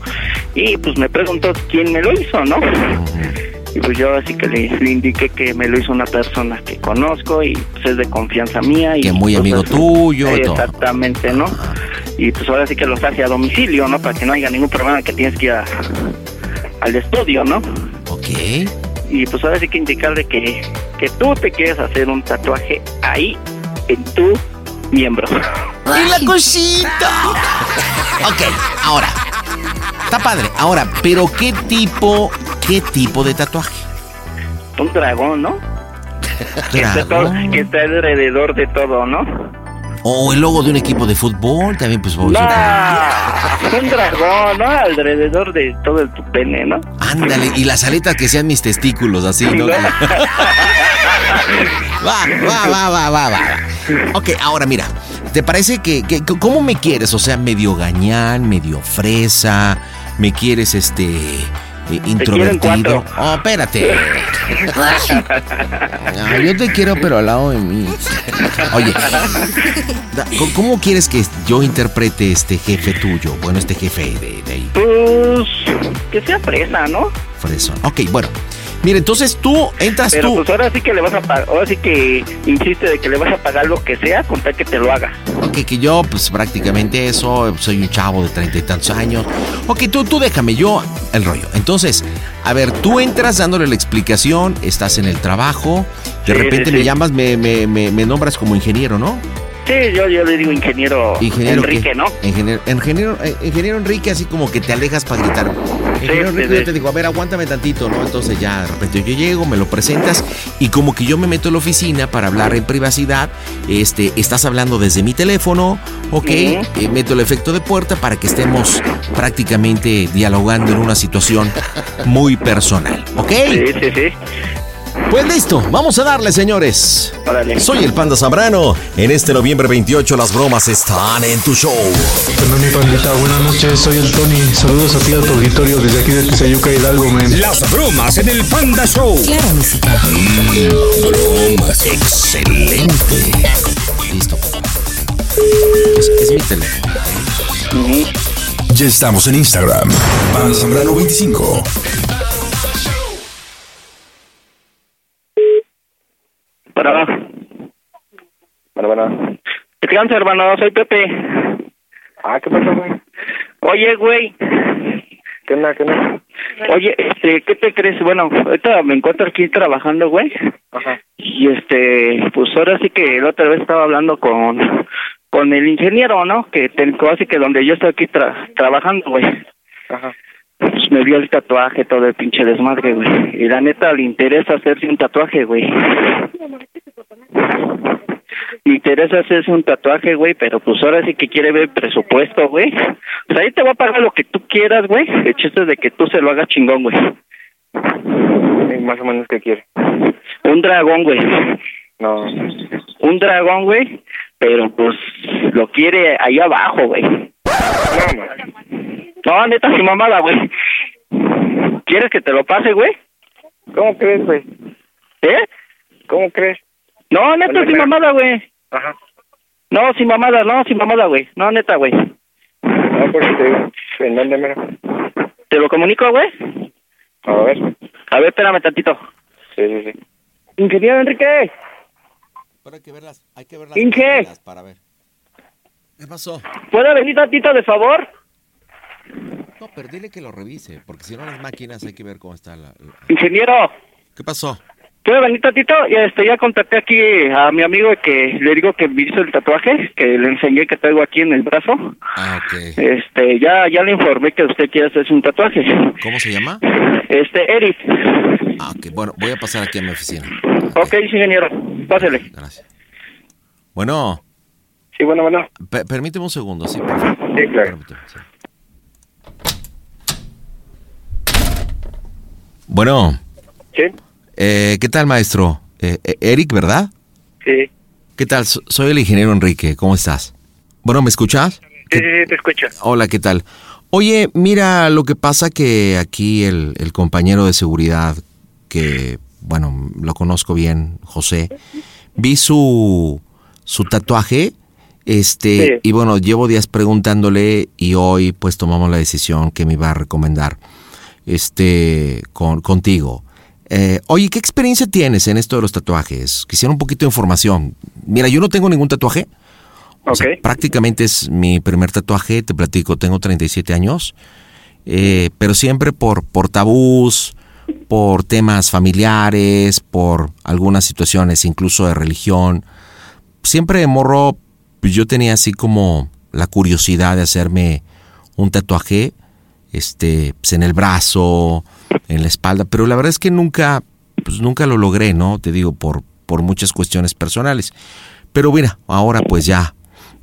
Speaker 21: y pues me preguntó quién me lo hizo, ¿no? Y pues yo así que le, le indiqué que me lo hizo una persona que conozco y pues es de confianza mía. Y,
Speaker 2: Que muy
Speaker 21: pues,
Speaker 2: amigo tuyo y todo.
Speaker 21: Exactamente, ¿no? Y pues ahora sí que los hace a domicilio, ¿no? Para que no haya ningún problema que tienes que ir a- al estudio, ¿no?
Speaker 2: Ok.
Speaker 21: Y pues ahora sí que indicarle que, que tú te quieres hacer un tatuaje ahí, en tu miembro.
Speaker 2: ¡Y la cosita! Ok, ahora. Está padre. Ahora, pero ¿qué tipo, qué tipo de tatuaje?
Speaker 21: Un dragón, ¿no? [laughs] Que está, todo- que está alrededor de todo, ¿no?
Speaker 2: O el logo de un equipo de fútbol, también pues
Speaker 21: No, un dragón, ¿no? Alrededor de todo el tu pene, ¿no?
Speaker 2: Ándale, y las aletas que sean mis testículos, así, ¿no? [laughs] va, va, va, va, va, va. Ok, ahora mira, ¿te parece que, que- cómo me quieres? O sea, medio gañán, medio fresa, me quieres este introvertido.
Speaker 21: cuatro.
Speaker 2: Oh, espérate. [laughs] No, yo te quiero, pero al lado de mí. Oye, ¿cómo- ¿cómo quieres que yo interprete este jefe tuyo? Bueno, este jefe de, de ahí.
Speaker 21: Pues que sea fresa, ¿no?
Speaker 2: Fresón. Ok, bueno. Mira, entonces tú entras
Speaker 21: Pero
Speaker 2: tú.
Speaker 21: pues ahora sí que le vas a pagar, ahora sí que insiste de que le vas a pagar lo que sea con tal que te lo haga.
Speaker 2: Ok, que yo, pues prácticamente eso, soy un chavo de treinta y tantos años. Ok, tú, tú déjame yo el rollo. Entonces, a ver, tú entras dándole la explicación, estás en el trabajo, de
Speaker 21: Sí,
Speaker 2: repente
Speaker 21: sí,
Speaker 2: me llamas, me, me, me, me nombras como ingeniero, ¿no?
Speaker 21: Sí, yo, yo le digo ingeniero,
Speaker 2: Ingeniero
Speaker 21: Enrique? ¿no?
Speaker 2: Ingeniero, ingeniero, eh, ingeniero Enrique, así como que te alejas para gritar. Ingeniero
Speaker 21: sí,
Speaker 2: Enrique,
Speaker 21: sí.
Speaker 2: yo te digo, a ver, aguántame tantito, ¿no? Entonces ya de repente yo llego, me lo presentas y como que yo me meto en la oficina para hablar en privacidad, este, estás hablando desde mi teléfono, ok. Eh, meto el efecto de puerta para que estemos prácticamente dialogando en una situación muy personal, ¿ok?
Speaker 21: Sí, sí, sí.
Speaker 2: Pues listo, vamos a darle, señores.
Speaker 7: Soy el Panda Zambrano. En este noviembre 28 las bromas están en tu show.
Speaker 8: Mi pandita, buenas noches, soy el Tony. Saludos a ti a tu auditorio desde aquí de Tizayuca Hidalgo, men.
Speaker 9: Las bromas en el Panda Show.
Speaker 8: Claro, música.
Speaker 9: bromas. Excelente.
Speaker 2: Listo. Es, es mi teléfono.
Speaker 1: Ya estamos en Instagram. Panda Zambrano 25.
Speaker 21: Para
Speaker 3: Bueno, bueno.
Speaker 21: Descansa, hermano, soy Pepe.
Speaker 3: Ah, ¿qué pasó, güey?
Speaker 21: Oye, güey.
Speaker 3: ¿Qué onda, qué onda?
Speaker 21: Oye, este, ¿qué te crees? Bueno, ahorita me encuentro aquí trabajando, güey.
Speaker 3: Ajá.
Speaker 21: Y este, pues ahora sí que la otra vez estaba hablando con con el ingeniero, ¿no? Que tengo así que donde yo estoy aquí tra- trabajando, güey.
Speaker 3: Ajá.
Speaker 21: Pues me vio el tatuaje, todo el pinche desmadre, güey. Y la neta le interesa hacerse un tatuaje, güey. Le interesa hacerse un tatuaje, güey, pero pues ahora sí que quiere ver presupuesto, güey. Pues ahí te va a pagar lo que tú quieras, güey. El chiste es de que tú se lo hagas chingón, güey.
Speaker 3: Sí, más o menos, ¿qué quiere?
Speaker 21: Un dragón, güey.
Speaker 3: No.
Speaker 21: Un dragón, güey. Pero pues lo quiere ahí abajo, güey. No, neta, su mamada, güey. ¿Quieres que te lo pase, güey?
Speaker 3: ¿Cómo crees, güey?
Speaker 21: ¿Eh?
Speaker 3: ¿Cómo crees?
Speaker 21: No, neta,
Speaker 3: Oye,
Speaker 21: sin
Speaker 3: pero-
Speaker 21: mamada, güey.
Speaker 3: Ajá.
Speaker 21: No, sin mamada, no, sin mamada, güey. No, neta, güey.
Speaker 3: No, por eso te digo. ¿En dónde, mira?
Speaker 21: ¿Te lo comunico, güey?
Speaker 3: A ver.
Speaker 21: A ver, espérame tantito.
Speaker 3: Sí, sí, sí.
Speaker 21: Ingeniero Enrique.
Speaker 2: Hay que verlas, hay que verlas
Speaker 21: Inge.
Speaker 2: para ver. ¿Qué pasó?
Speaker 21: ¿Puede venir tantito de favor?
Speaker 2: No, pero dile que lo revise, porque si no las máquinas hay que ver cómo está la... la-
Speaker 21: Ingeniero,
Speaker 2: ¿Qué pasó?
Speaker 21: ¿puede venir tantito? Ya, este, ya contacté aquí a mi amigo que le digo que me hizo el tatuaje, que le enseñé que traigo aquí en el brazo.
Speaker 2: Ah, ok.
Speaker 21: Este, ya, ya le informé que usted quiere hacerse un tatuaje.
Speaker 2: ¿Cómo se llama?
Speaker 21: Este, Eric.
Speaker 2: Ah, ok. Bueno, voy a pasar aquí a mi oficina.
Speaker 21: Ok, ingeniero, pásele.
Speaker 2: Gracias. Bueno,
Speaker 22: Sí, bueno, bueno.
Speaker 2: pe- permíteme un segundo, sí, por favor.
Speaker 22: Sí, claro.
Speaker 2: Sí. Bueno,
Speaker 22: Sí,
Speaker 2: eh, ¿qué tal, maestro? Eh, eh, Eric, ¿verdad?
Speaker 22: sí.
Speaker 2: ¿Qué tal? So- Soy el ingeniero Enrique. ¿Cómo estás? Bueno, ¿me escuchas?
Speaker 22: Sí, sí, sí, te escucho.
Speaker 2: Hola, ¿qué tal? Oye, mira, lo que pasa que aquí el, el compañero de seguridad, que, bueno, lo conozco bien, José, vi su, su tatuaje, este,
Speaker 22: Sí.
Speaker 2: y bueno, llevo días preguntándole y hoy pues tomamos la decisión que me iba a recomendar, este, con, contigo. Eh, oye, ¿qué experiencia tienes en esto de los tatuajes? Quisiera un poquito de información. Mira, yo no tengo ningún tatuaje. O sea,
Speaker 22: Ok.
Speaker 2: prácticamente es mi primer tatuaje, te platico, tengo 37 años, eh, pero siempre por, por tabús, por temas familiares, por algunas situaciones incluso de religión. Siempre de morro pues, yo tenía así como la curiosidad de hacerme un tatuaje este, pues, en el brazo, en la espalda, pero la verdad es que nunca, pues nunca lo logré, ¿no? Te digo, por, por muchas cuestiones personales. Pero mira, ahora pues ya,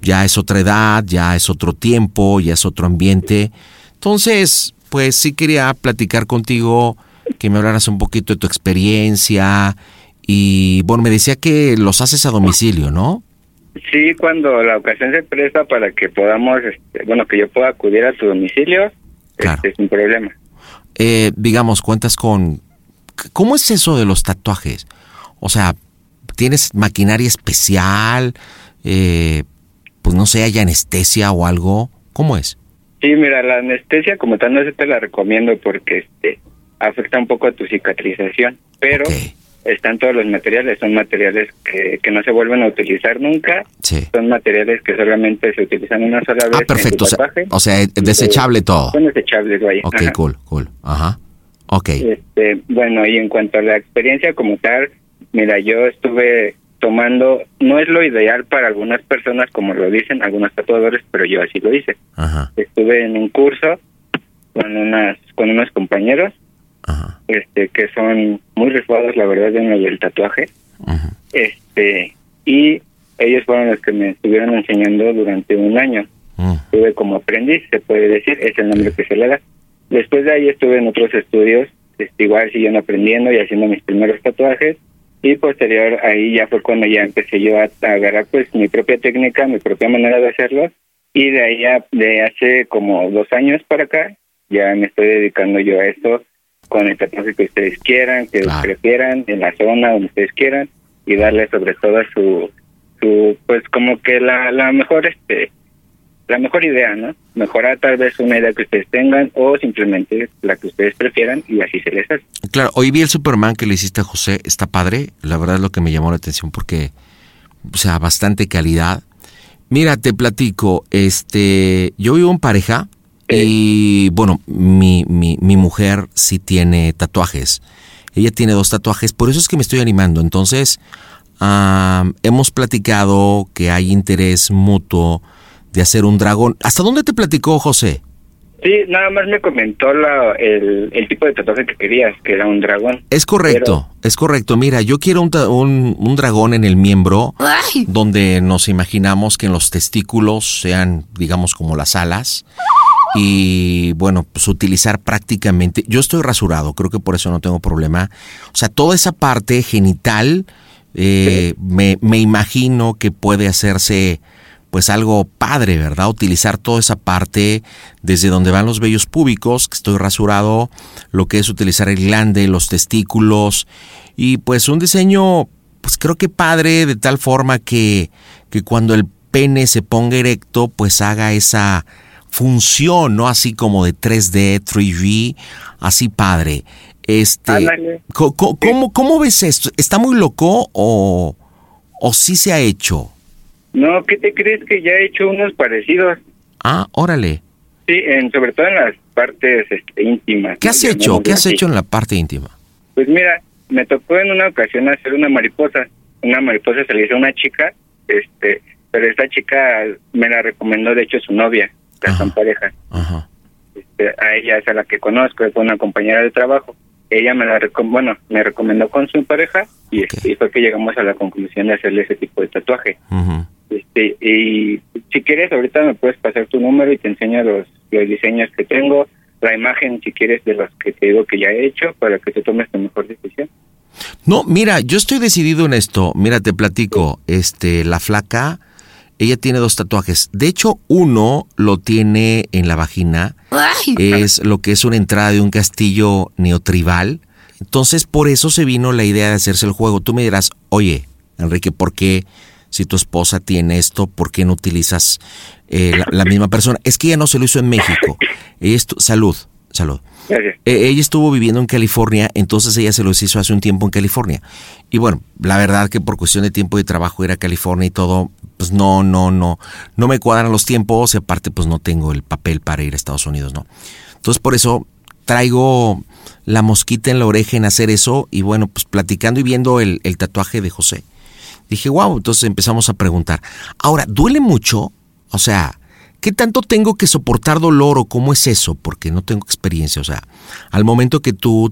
Speaker 2: ya es otra edad, ya es otro tiempo, ya es otro ambiente. Entonces, pues sí quería platicar contigo, que me hablaras un poquito de tu experiencia. Y bueno, me decía que los haces a domicilio, ¿no?
Speaker 22: Sí, cuando la ocasión se presta para que podamos, este, bueno, que yo pueda acudir a tu domicilio, este, sin problema.
Speaker 2: eh, digamos, cuentas con... ¿Cómo es eso de los tatuajes? O sea, ¿tienes maquinaria especial? Eh, pues no sé, ¿hay anestesia o algo? ¿Cómo es?
Speaker 22: Sí, mira, la anestesia como tal no se te la recomiendo porque este afecta un poco a tu cicatrización, pero están todos los materiales, son materiales que, que no se vuelven a utilizar nunca, son materiales que solamente se utilizan una sola vez
Speaker 2: Ah, perfecto. O
Speaker 22: en tu
Speaker 2: sea,
Speaker 22: tatuaje.
Speaker 2: o sea, es desechable todo.
Speaker 22: Son desechables, vaya.
Speaker 2: Ok,
Speaker 22: Ajá.
Speaker 2: cool, cool. Ajá. Ok.
Speaker 22: Este, bueno, y en cuanto a la experiencia como tal, mira, yo estuve tomando, no es lo ideal para algunas personas, como lo dicen algunos tatuadores, pero yo así lo hice.
Speaker 2: Ajá.
Speaker 22: Estuve en un curso con unas con unos compañeros, este, que son muy rifados, la verdad, en lo del tatuaje. Este, y ellos fueron los que me estuvieron enseñando durante un año. Estuve como aprendiz, se puede decir, es el nombre que se le da. Después de ahí estuve en otros estudios, este, igual siguiendo aprendiendo y haciendo mis primeros tatuajes. Y posterior ahí ya fue cuando ya empecé yo a, a agarrar pues mi propia técnica, mi propia manera de hacerlo. Y de ahí a- de hace como dos años para acá, ya me estoy dedicando yo a esto con el tatuaje que ustedes quieran, que prefieran, en la zona donde ustedes quieran y darle sobre todo su, su pues como que la, la mejor este la mejor idea, ¿no? Mejorar tal vez una idea que ustedes tengan o simplemente la que ustedes prefieran y así se les hace.
Speaker 2: Claro, hoy vi el Superman que le hiciste a José, está padre, la verdad es lo que me llamó la atención porque, o sea, bastante calidad. Mira, te platico, este, yo vivo en pareja y, bueno, mi, mi, mi mujer sí tiene tatuajes, ella tiene dos tatuajes, por eso es que me estoy animando, entonces, ah, hemos platicado que hay interés mutuo de hacer un dragón. ¿Hasta dónde te platicó José?
Speaker 22: Sí, nada más me comentó la, el, el tipo de tatuaje que querías, que era un dragón.
Speaker 2: Es correcto, es correcto. Mira, yo quiero un- un dragón en el miembro donde nos imaginamos que en los testículos sean, digamos, como las alas. Y bueno, pues utilizar prácticamente. Yo estoy rasurado, creo que por eso no tengo problema. O sea, toda esa parte genital, eh, me, me imagino que puede hacerse pues algo padre, ¿verdad? Utilizar toda esa parte desde donde van los vellos púbicos, que estoy rasurado, lo que es utilizar el glande, los testículos y pues un diseño pues creo que padre de tal forma que, que cuando el pene se ponga erecto pues haga esa función, ¿no? Así como de 3D, 3D, así padre. Este, ¿cómo, cómo ves esto? ¿Está muy loco o, o sí se ha hecho?
Speaker 22: No, ¿qué te crees que ya he hecho unos parecidos?
Speaker 2: Ah, órale.
Speaker 22: Sí, en, sobre todo en las partes este, íntimas.
Speaker 2: ¿Qué
Speaker 22: ¿no?
Speaker 2: has hecho? ¿Qué has hecho en la parte íntima?
Speaker 22: Pues mira, me tocó en una ocasión hacer una mariposa. Una mariposa se le hizo a una chica, este, pero esta chica me la recomendó, de hecho, su novia, están pareja. Este, a ella es a la que conozco, es una compañera de trabajo. Ella me la bueno, me recomendó con su pareja y, y fue que llegamos a la conclusión de hacerle ese tipo de tatuaje. Este, y si quieres, ahorita me puedes pasar tu número y te enseño los, los diseños que tengo, la imagen, si quieres, de los que te digo que ya he hecho, para que te tomes tu mejor decisión.
Speaker 2: No, mira, yo estoy decidido en esto. Mira, te platico. Este, la flaca, ella tiene dos tatuajes. De hecho, uno lo tiene en la vagina. Es lo que es una entrada de un castillo neotribal. Entonces, por eso se vino la idea de hacerse el juego. Tú me dirás, oye, Enrique, ¿por qué si tu esposa tiene esto, por qué no utilizas eh, la, la misma persona? Es que ella no se lo hizo en México. Ella salud, salud. Eh, ella estuvo viviendo en California, entonces ella se los hizo hace un tiempo en California. Y bueno, la verdad que por cuestión de tiempo de trabajo ir a California y todo, pues no, no, no, no me cuadran los tiempos y aparte pues no tengo el papel para ir a Estados Unidos, ¿no? Entonces por eso traigo la mosquita en la oreja en hacer eso y bueno, pues platicando y viendo el, tatuaje de José. Dije, wow, entonces empezamos a preguntar. Ahora, ¿duele mucho? O sea, ¿qué tanto tengo que soportar dolor o cómo es eso? Porque no tengo experiencia. O sea, al momento que tú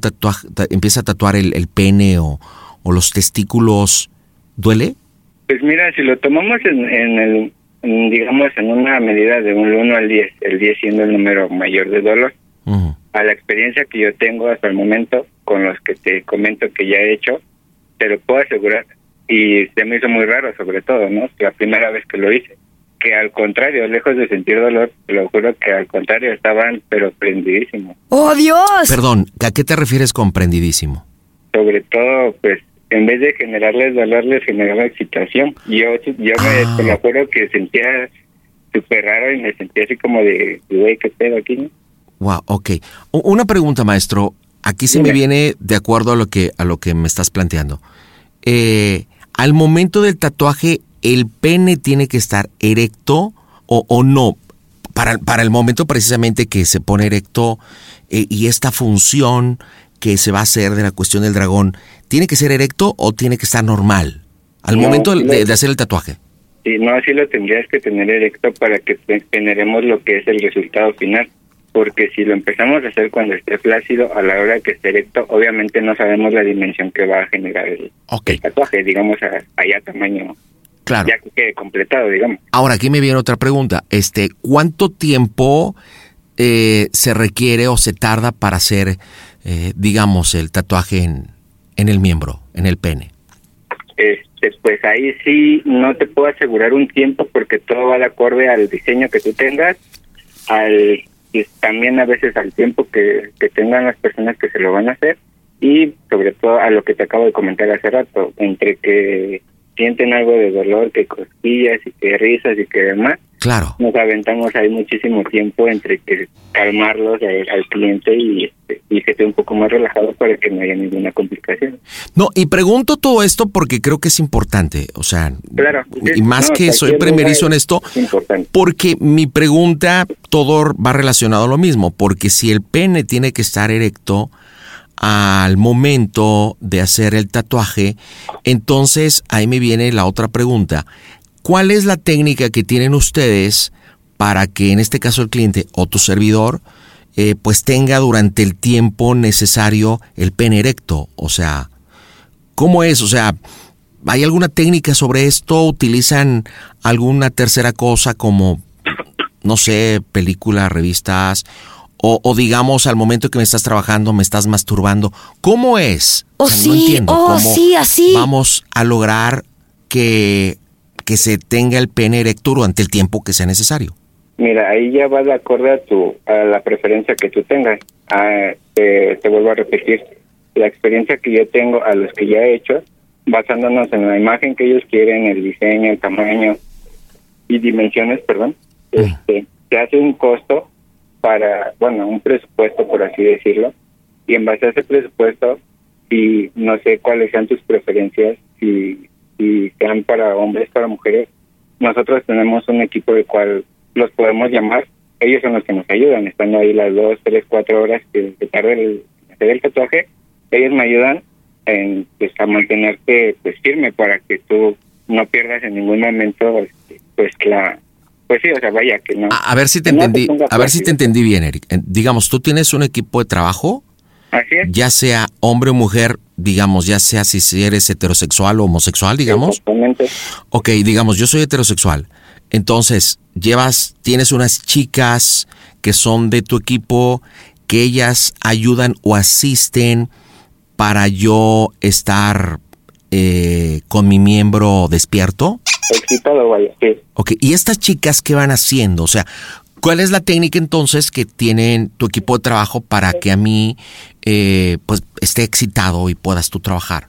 Speaker 2: empiezas a tatuar el, el pene o, o los testículos, ¿duele?
Speaker 22: Pues mira, si lo tomamos en, en el, en, digamos, en una medida de un 1 al 10, el 10 siendo el número mayor de dolor, a la experiencia que yo tengo hasta el momento, con los que te comento que ya he hecho, te lo puedo asegurar, y se me hizo muy raro sobre todo, ¿no? La primera vez que lo hice, que al contrario, lejos de sentir dolor, te lo juro que al contrario, estaban pero prendidísimos.
Speaker 20: ¡Oh, Dios!
Speaker 2: Perdón, ¿a qué te refieres comprendidísimo?
Speaker 22: sobre todo pues en vez de generarles dolor les generaba excitación yo yo me lo juro que sentía súper raro y me sentía así como de güey qué pedo aquí ¿no?
Speaker 2: Wow, ok. Una pregunta, maestro. Aquí se me viene de acuerdo a lo que a lo que me estás planteando. Eh, al momento del tatuaje, ¿el pene tiene que estar erecto o, o no? Para, para el momento precisamente que se pone erecto eh, y esta función que se va a hacer de la cuestión del dragón, ¿tiene que ser erecto o tiene que estar normal? Al
Speaker 22: No,
Speaker 2: momento de,
Speaker 22: no.
Speaker 2: de hacer el tatuaje.
Speaker 22: y no así lo tendrías que tener erecto para que generemos lo que es el resultado final porque si lo empezamos a hacer cuando esté flácido a la hora que esté erecto obviamente no sabemos la dimensión que va a generar el, el tatuaje digamos a, allá tamaño
Speaker 2: Claro.
Speaker 22: ya que quede completado digamos
Speaker 2: Ahora, aquí me viene otra pregunta. Este, ¿cuánto tiempo eh, se requiere o se tarda para hacer, eh, digamos, el tatuaje en, en el miembro, en el pene?
Speaker 22: Este, pues ahí sí no te puedo asegurar un tiempo porque todo va de acorde al diseño que tú tengas, al también a veces al tiempo que, que tengan las personas que se lo van a hacer y sobre todo a lo que te acabo de comentar hace rato, entre que sienten algo de dolor, que cosquillas y que risas y que demás.
Speaker 2: Claro.
Speaker 22: Nos aventamos ahí muchísimo tiempo entre que calmarlos al, al cliente y, y que esté un poco más relajado para que no haya ninguna complicación.
Speaker 2: No, y pregunto todo esto porque creo que es importante, o sea,
Speaker 22: Claro.
Speaker 2: y más
Speaker 22: No,
Speaker 2: que soy primerizo en
Speaker 22: es
Speaker 2: esto, porque mi pregunta todo va relacionado a lo mismo, porque si el pene tiene que estar erecto al momento de hacer el tatuaje, entonces ahí me viene la otra pregunta. ¿Cuál es la técnica que tienen ustedes para que en este caso el cliente o tu servidor eh, pues tenga durante el tiempo necesario el pene erecto? O sea, ¿cómo es? O sea, ¿hay alguna técnica sobre esto? ¿Utilizan alguna tercera cosa como, no sé, películas, revistas? O, o digamos, al momento que me estás trabajando, me estás masturbando. ¿Cómo es?
Speaker 20: Oh,
Speaker 2: no
Speaker 20: sí,
Speaker 2: entiendo
Speaker 20: oh,
Speaker 2: cómo
Speaker 20: sí, así.
Speaker 2: vamos a lograr que, que se tenga el pene erecto durante el tiempo que sea necesario.
Speaker 22: Mira, ahí ya va de acuerdo a, tu, a la preferencia que tú tengas. Ah, te, te vuelvo a repetir, la experiencia que yo tengo a los que ya he hecho, basándonos en la imagen que ellos quieren, el diseño, el tamaño y dimensiones, perdón, este, se hace un costo para, bueno, un presupuesto, por así decirlo, y en base a ese presupuesto, si no sé cuáles sean tus preferencias, si, si sean para hombres, para mujeres, nosotros tenemos un equipo del cual los podemos llamar. Ellos son los que nos ayudan, estando ahí las dos, tres, cuatro horas que, que tarda el hacer el tatuaje. Ellos me ayudan en pues a mantenerte pues firme para que tú no pierdas en ningún momento este, pues la pues sí o sea vaya que no
Speaker 2: A, ver si te
Speaker 22: no
Speaker 2: entendí, a ver si te entendí bien, Eric. Digamos, tú tienes un equipo de trabajo,
Speaker 22: así es
Speaker 2: ya sea hombre o mujer, digamos, ya sea si si eres heterosexual o homosexual, digamos.
Speaker 22: Exactamente.
Speaker 2: Ok, digamos, yo soy heterosexual. Entonces, llevas, tienes unas chicas que son de tu equipo, que ellas ayudan o asisten para yo estar eh, con mi miembro despierto.
Speaker 22: excitado vaya sí
Speaker 2: Ok, ¿y estas chicas qué van haciendo? O sea, ¿cuál es la técnica entonces que tienen tu equipo de trabajo para que a mí eh, pues esté excitado y puedas tú trabajar?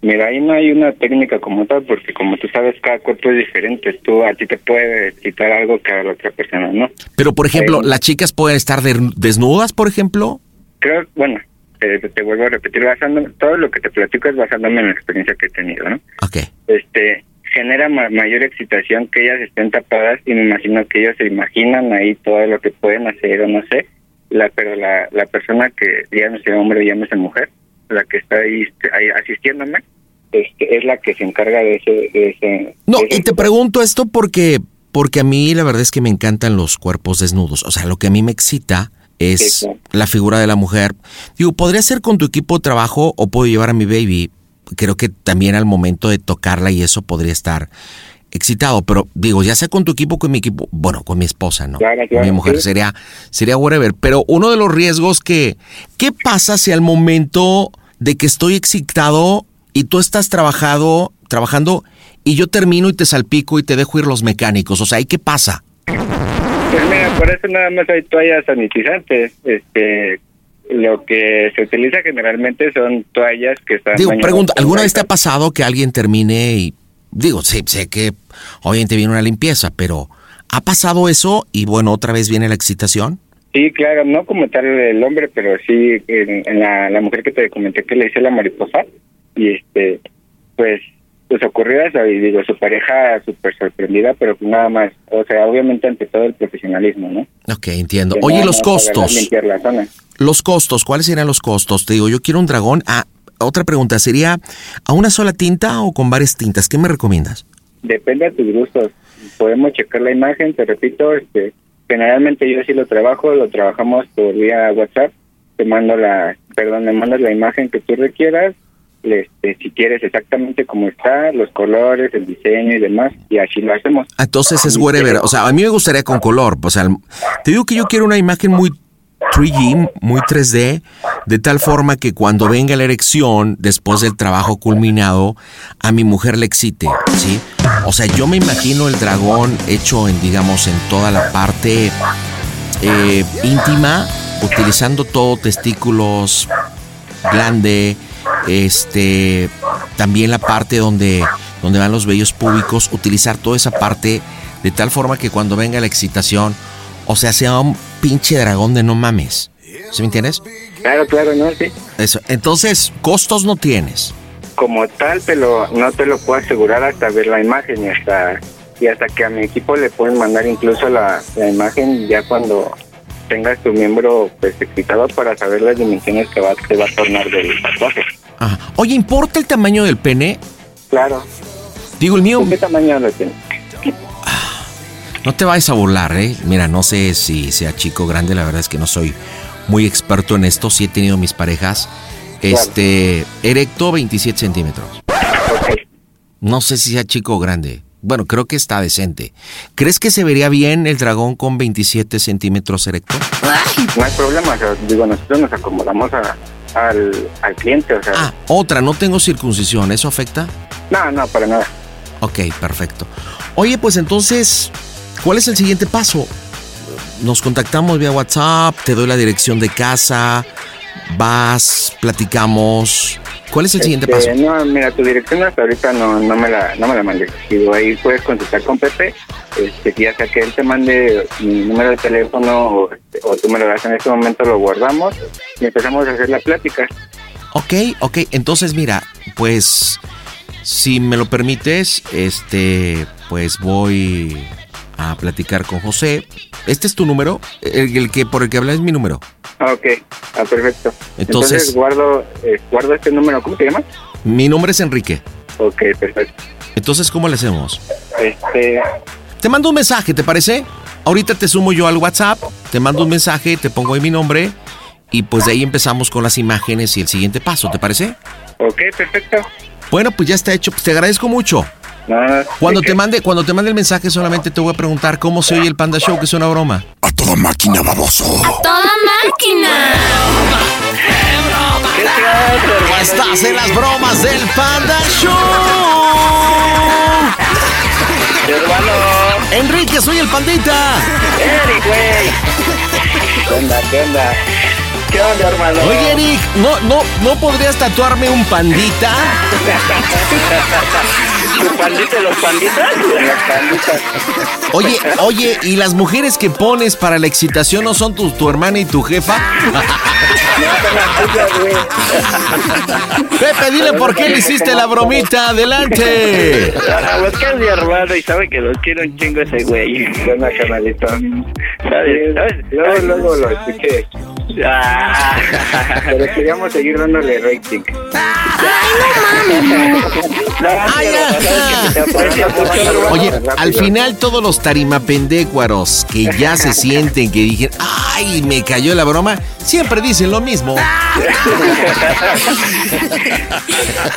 Speaker 22: Mira, ahí no hay una técnica como tal, porque como tú sabes, cada cuerpo es diferente. Tú, a ti te puede quitar algo que a la otra persona, ¿no?
Speaker 2: Pero, por ejemplo,
Speaker 22: Eh,
Speaker 2: ¿las chicas pueden estar de- desnudas, por ejemplo?
Speaker 22: Creo, bueno, te, te vuelvo a repetir, basando, todo lo que te platico es basándome en la experiencia que he tenido, ¿no?
Speaker 2: Ok.
Speaker 22: Este, genera ma- mayor excitación que ellas estén tapadas y me imagino que ellos se imaginan ahí todo lo que pueden hacer o no sé, la, pero la, la persona que, llámese hombre llámese mujer, la que está ahí, este, ahí asistiéndome, este, es la que se encarga de ese... De ese
Speaker 2: No,
Speaker 22: de ese-
Speaker 2: y te pregunto esto porque, porque a mí la verdad es que me encantan los cuerpos desnudos. O sea, lo que a mí me excita es la figura de la mujer. Digo, podría ser con tu equipo de trabajo o puedo llevar a mi baby. Creo que también al momento de tocarla y eso podría estar excitado. Pero digo, ya sea con tu equipo con mi equipo, bueno, con mi esposa, ¿no?
Speaker 22: Claro,
Speaker 2: mi mujer
Speaker 22: sí.
Speaker 2: sería, sería whatever. Pero uno de los riesgos que, ¿qué pasa si al momento de que estoy excitado y tú estás trabajado, trabajando y yo termino y te salpico y te dejo ir los mecánicos? O sea, ¿y qué pasa?
Speaker 22: Pues mira, por eso nada más hay toallas sanitizantes. Este, lo que se utiliza generalmente son toallas que están.
Speaker 2: Digo, pregunta, ¿alguna vez te ha pasado que alguien termine y digo, sí, sé que obviamente viene una limpieza, pero ¿ha pasado eso y bueno, otra vez viene la excitación?
Speaker 22: Sí, claro, no como tal el hombre, pero sí en, en la, la mujer que te comenté que le hice la mariposa. Y este, pues, pues ocurrió eso. Y digo, su pareja súper sorprendida, pero pues nada más. O sea, obviamente ante todo el profesionalismo, ¿no?
Speaker 2: Ok, entiendo.
Speaker 22: Que
Speaker 2: Oye, los costos.
Speaker 22: limpiar la zona.
Speaker 2: Los costos, ¿cuáles serían los costos? Te digo, yo quiero un dragón. Ah, otra pregunta, ¿sería a una sola tinta o con varias tintas? ¿Qué me recomiendas?
Speaker 22: Depende de tus gustos. Podemos checar la imagen, te repito, este, generalmente yo sí lo trabajo, lo trabajamos por vía WhatsApp, te mando la, perdón, me mandas la imagen que tú requieras, este, si quieres exactamente cómo está, los colores, el diseño y demás, y así lo hacemos.
Speaker 2: Entonces es whatever. O sea, a mí me gustaría con color. O sea, te digo que yo quiero una imagen muy 3D, muy 3D, de tal forma que cuando venga la erección, después del trabajo culminado, a mi mujer le excite, ¿sí? O sea, yo me imagino el dragón hecho en, digamos, en toda la parte eh, íntima, utilizando todo testículos, glande, este, también la parte donde, donde van los vellos públicos, utilizar toda esa parte de tal forma que cuando venga la excitación, o sea, sea un pinche dragón de no mames. ¿Sí me entiendes?
Speaker 22: Claro, claro, no, sí.
Speaker 2: Eso. Entonces, costos no tienes.
Speaker 22: Como tal, te lo, no te lo puedo asegurar hasta ver la imagen y hasta, y hasta que a mi equipo le pueden mandar incluso la, la imagen ya cuando tengas tu miembro pues excitado para saber las dimensiones que va, te va a tornar del tatuaje.
Speaker 2: Ajá. Oye, ¿importa el tamaño del pene?
Speaker 22: Claro.
Speaker 2: Digo, el mío...
Speaker 22: ¿Qué tamaño lo tienes?
Speaker 2: No te vayas a burlar, ¿eh? Mira, no sé si sea chico o grande, la verdad es que no soy muy experto en esto. Sí he tenido mis parejas. Este, erecto 27 centímetros. No sé si sea chico o grande. Bueno, creo que está decente. ¿Crees que se vería bien el dragón con 27 centímetros erecto?
Speaker 22: No hay problema, digo, nosotros nos acomodamos a- al, al cliente, o sea,
Speaker 2: Ah, otra, no tengo circuncisión. ¿Eso afecta?
Speaker 22: no, no, para nada.
Speaker 2: Ok, perfecto. Oye, pues entonces, ¿cuál es el siguiente paso? Nos contactamos vía WhatsApp, te doy la dirección de casa, vas, platicamos. ¿Cuál es el siguiente
Speaker 22: Este,
Speaker 2: paso?
Speaker 22: No, mira, tu dirección hasta ahorita no, no me la, no me la mandé. Digo, ahí puedes contactar con Pepe, este, ya sea que él te mande mi número de teléfono o, o tú me lo das en este momento, lo guardamos y empezamos a hacer la plática.
Speaker 2: Ok, ok, entonces mira, pues Si me lo permites, este, pues voy a platicar con José. ¿Este es tu número? El, el que por el que hablas es mi número.
Speaker 22: Ah, ok, ah, perfecto.
Speaker 2: Entonces-
Speaker 22: Entonces, guardo, eh, guardo este número, ¿cómo te llamas?
Speaker 2: Mi nombre es Enrique.
Speaker 22: Ok, perfecto.
Speaker 2: Entonces, ¿cómo le hacemos?
Speaker 22: Este,
Speaker 2: Te mando un mensaje, ¿te parece? Ahorita te sumo yo al WhatsApp, te mando un mensaje, te pongo ahí mi nombre y pues de ahí empezamos con las imágenes y el siguiente paso, ¿te parece?
Speaker 22: ok, perfecto.
Speaker 2: Bueno, pues ya está hecho, pues te agradezco mucho.
Speaker 22: Nada,
Speaker 2: Cuando te mande, cuando te mande el mensaje solamente te voy a preguntar cómo se oye el Panda Show, que es una broma.
Speaker 9: A toda máquina, baboso.
Speaker 6: ¡Toda máquina!
Speaker 2: Estás en las bromas del Panda Show. Enrique, soy el pandita.
Speaker 22: Eric, güey. ¿Qué onda, qué onda? ¿Qué onda, hermano?
Speaker 2: Oye, Eric, ¿no, no, ¿no podrías tatuarme un pandita?
Speaker 22: ¿Los panditas, los panditas? Los panditas.
Speaker 2: Oye, oye, ¿y las mujeres que pones para la excitación no son tu, tu hermana y tu jefa? Pepe, dile por qué le hiciste la bromita. Adelante.
Speaker 22: Ah, pues que es mi hermano y sabe que los quiero un chingo ese güey. ¿Sabes? ¿Sabes? Luego, luego lo escuché. Ah, pero queríamos seguir dándole rating.
Speaker 2: Oye, al final todos los tarimapendécuaros que ya se sienten que dije, ay, me cayó la broma, siempre dicen lo mismo.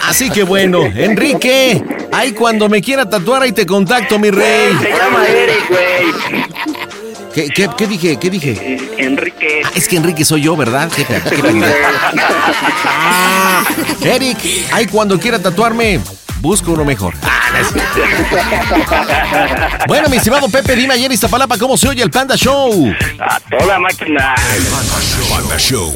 Speaker 2: Así que bueno, Enrique, ahí cuando me quiera tatuar ahí te contacto, mi rey.
Speaker 22: Se llama Eric, güey.
Speaker 2: ¿Qué, qué, qué dije? ¿Qué dije?
Speaker 22: Enrique.
Speaker 2: Ah, es que Enrique soy yo, ¿verdad? Qué, qué pendejo. Ah, Eric, ahí cuando quiera tatuarme, busco uno mejor. Ah, Bueno, mi estimado Pepe, dime ayer en Iztapalapa cómo se oye el Panda Show.
Speaker 22: A toda máquina.
Speaker 9: Panda Show.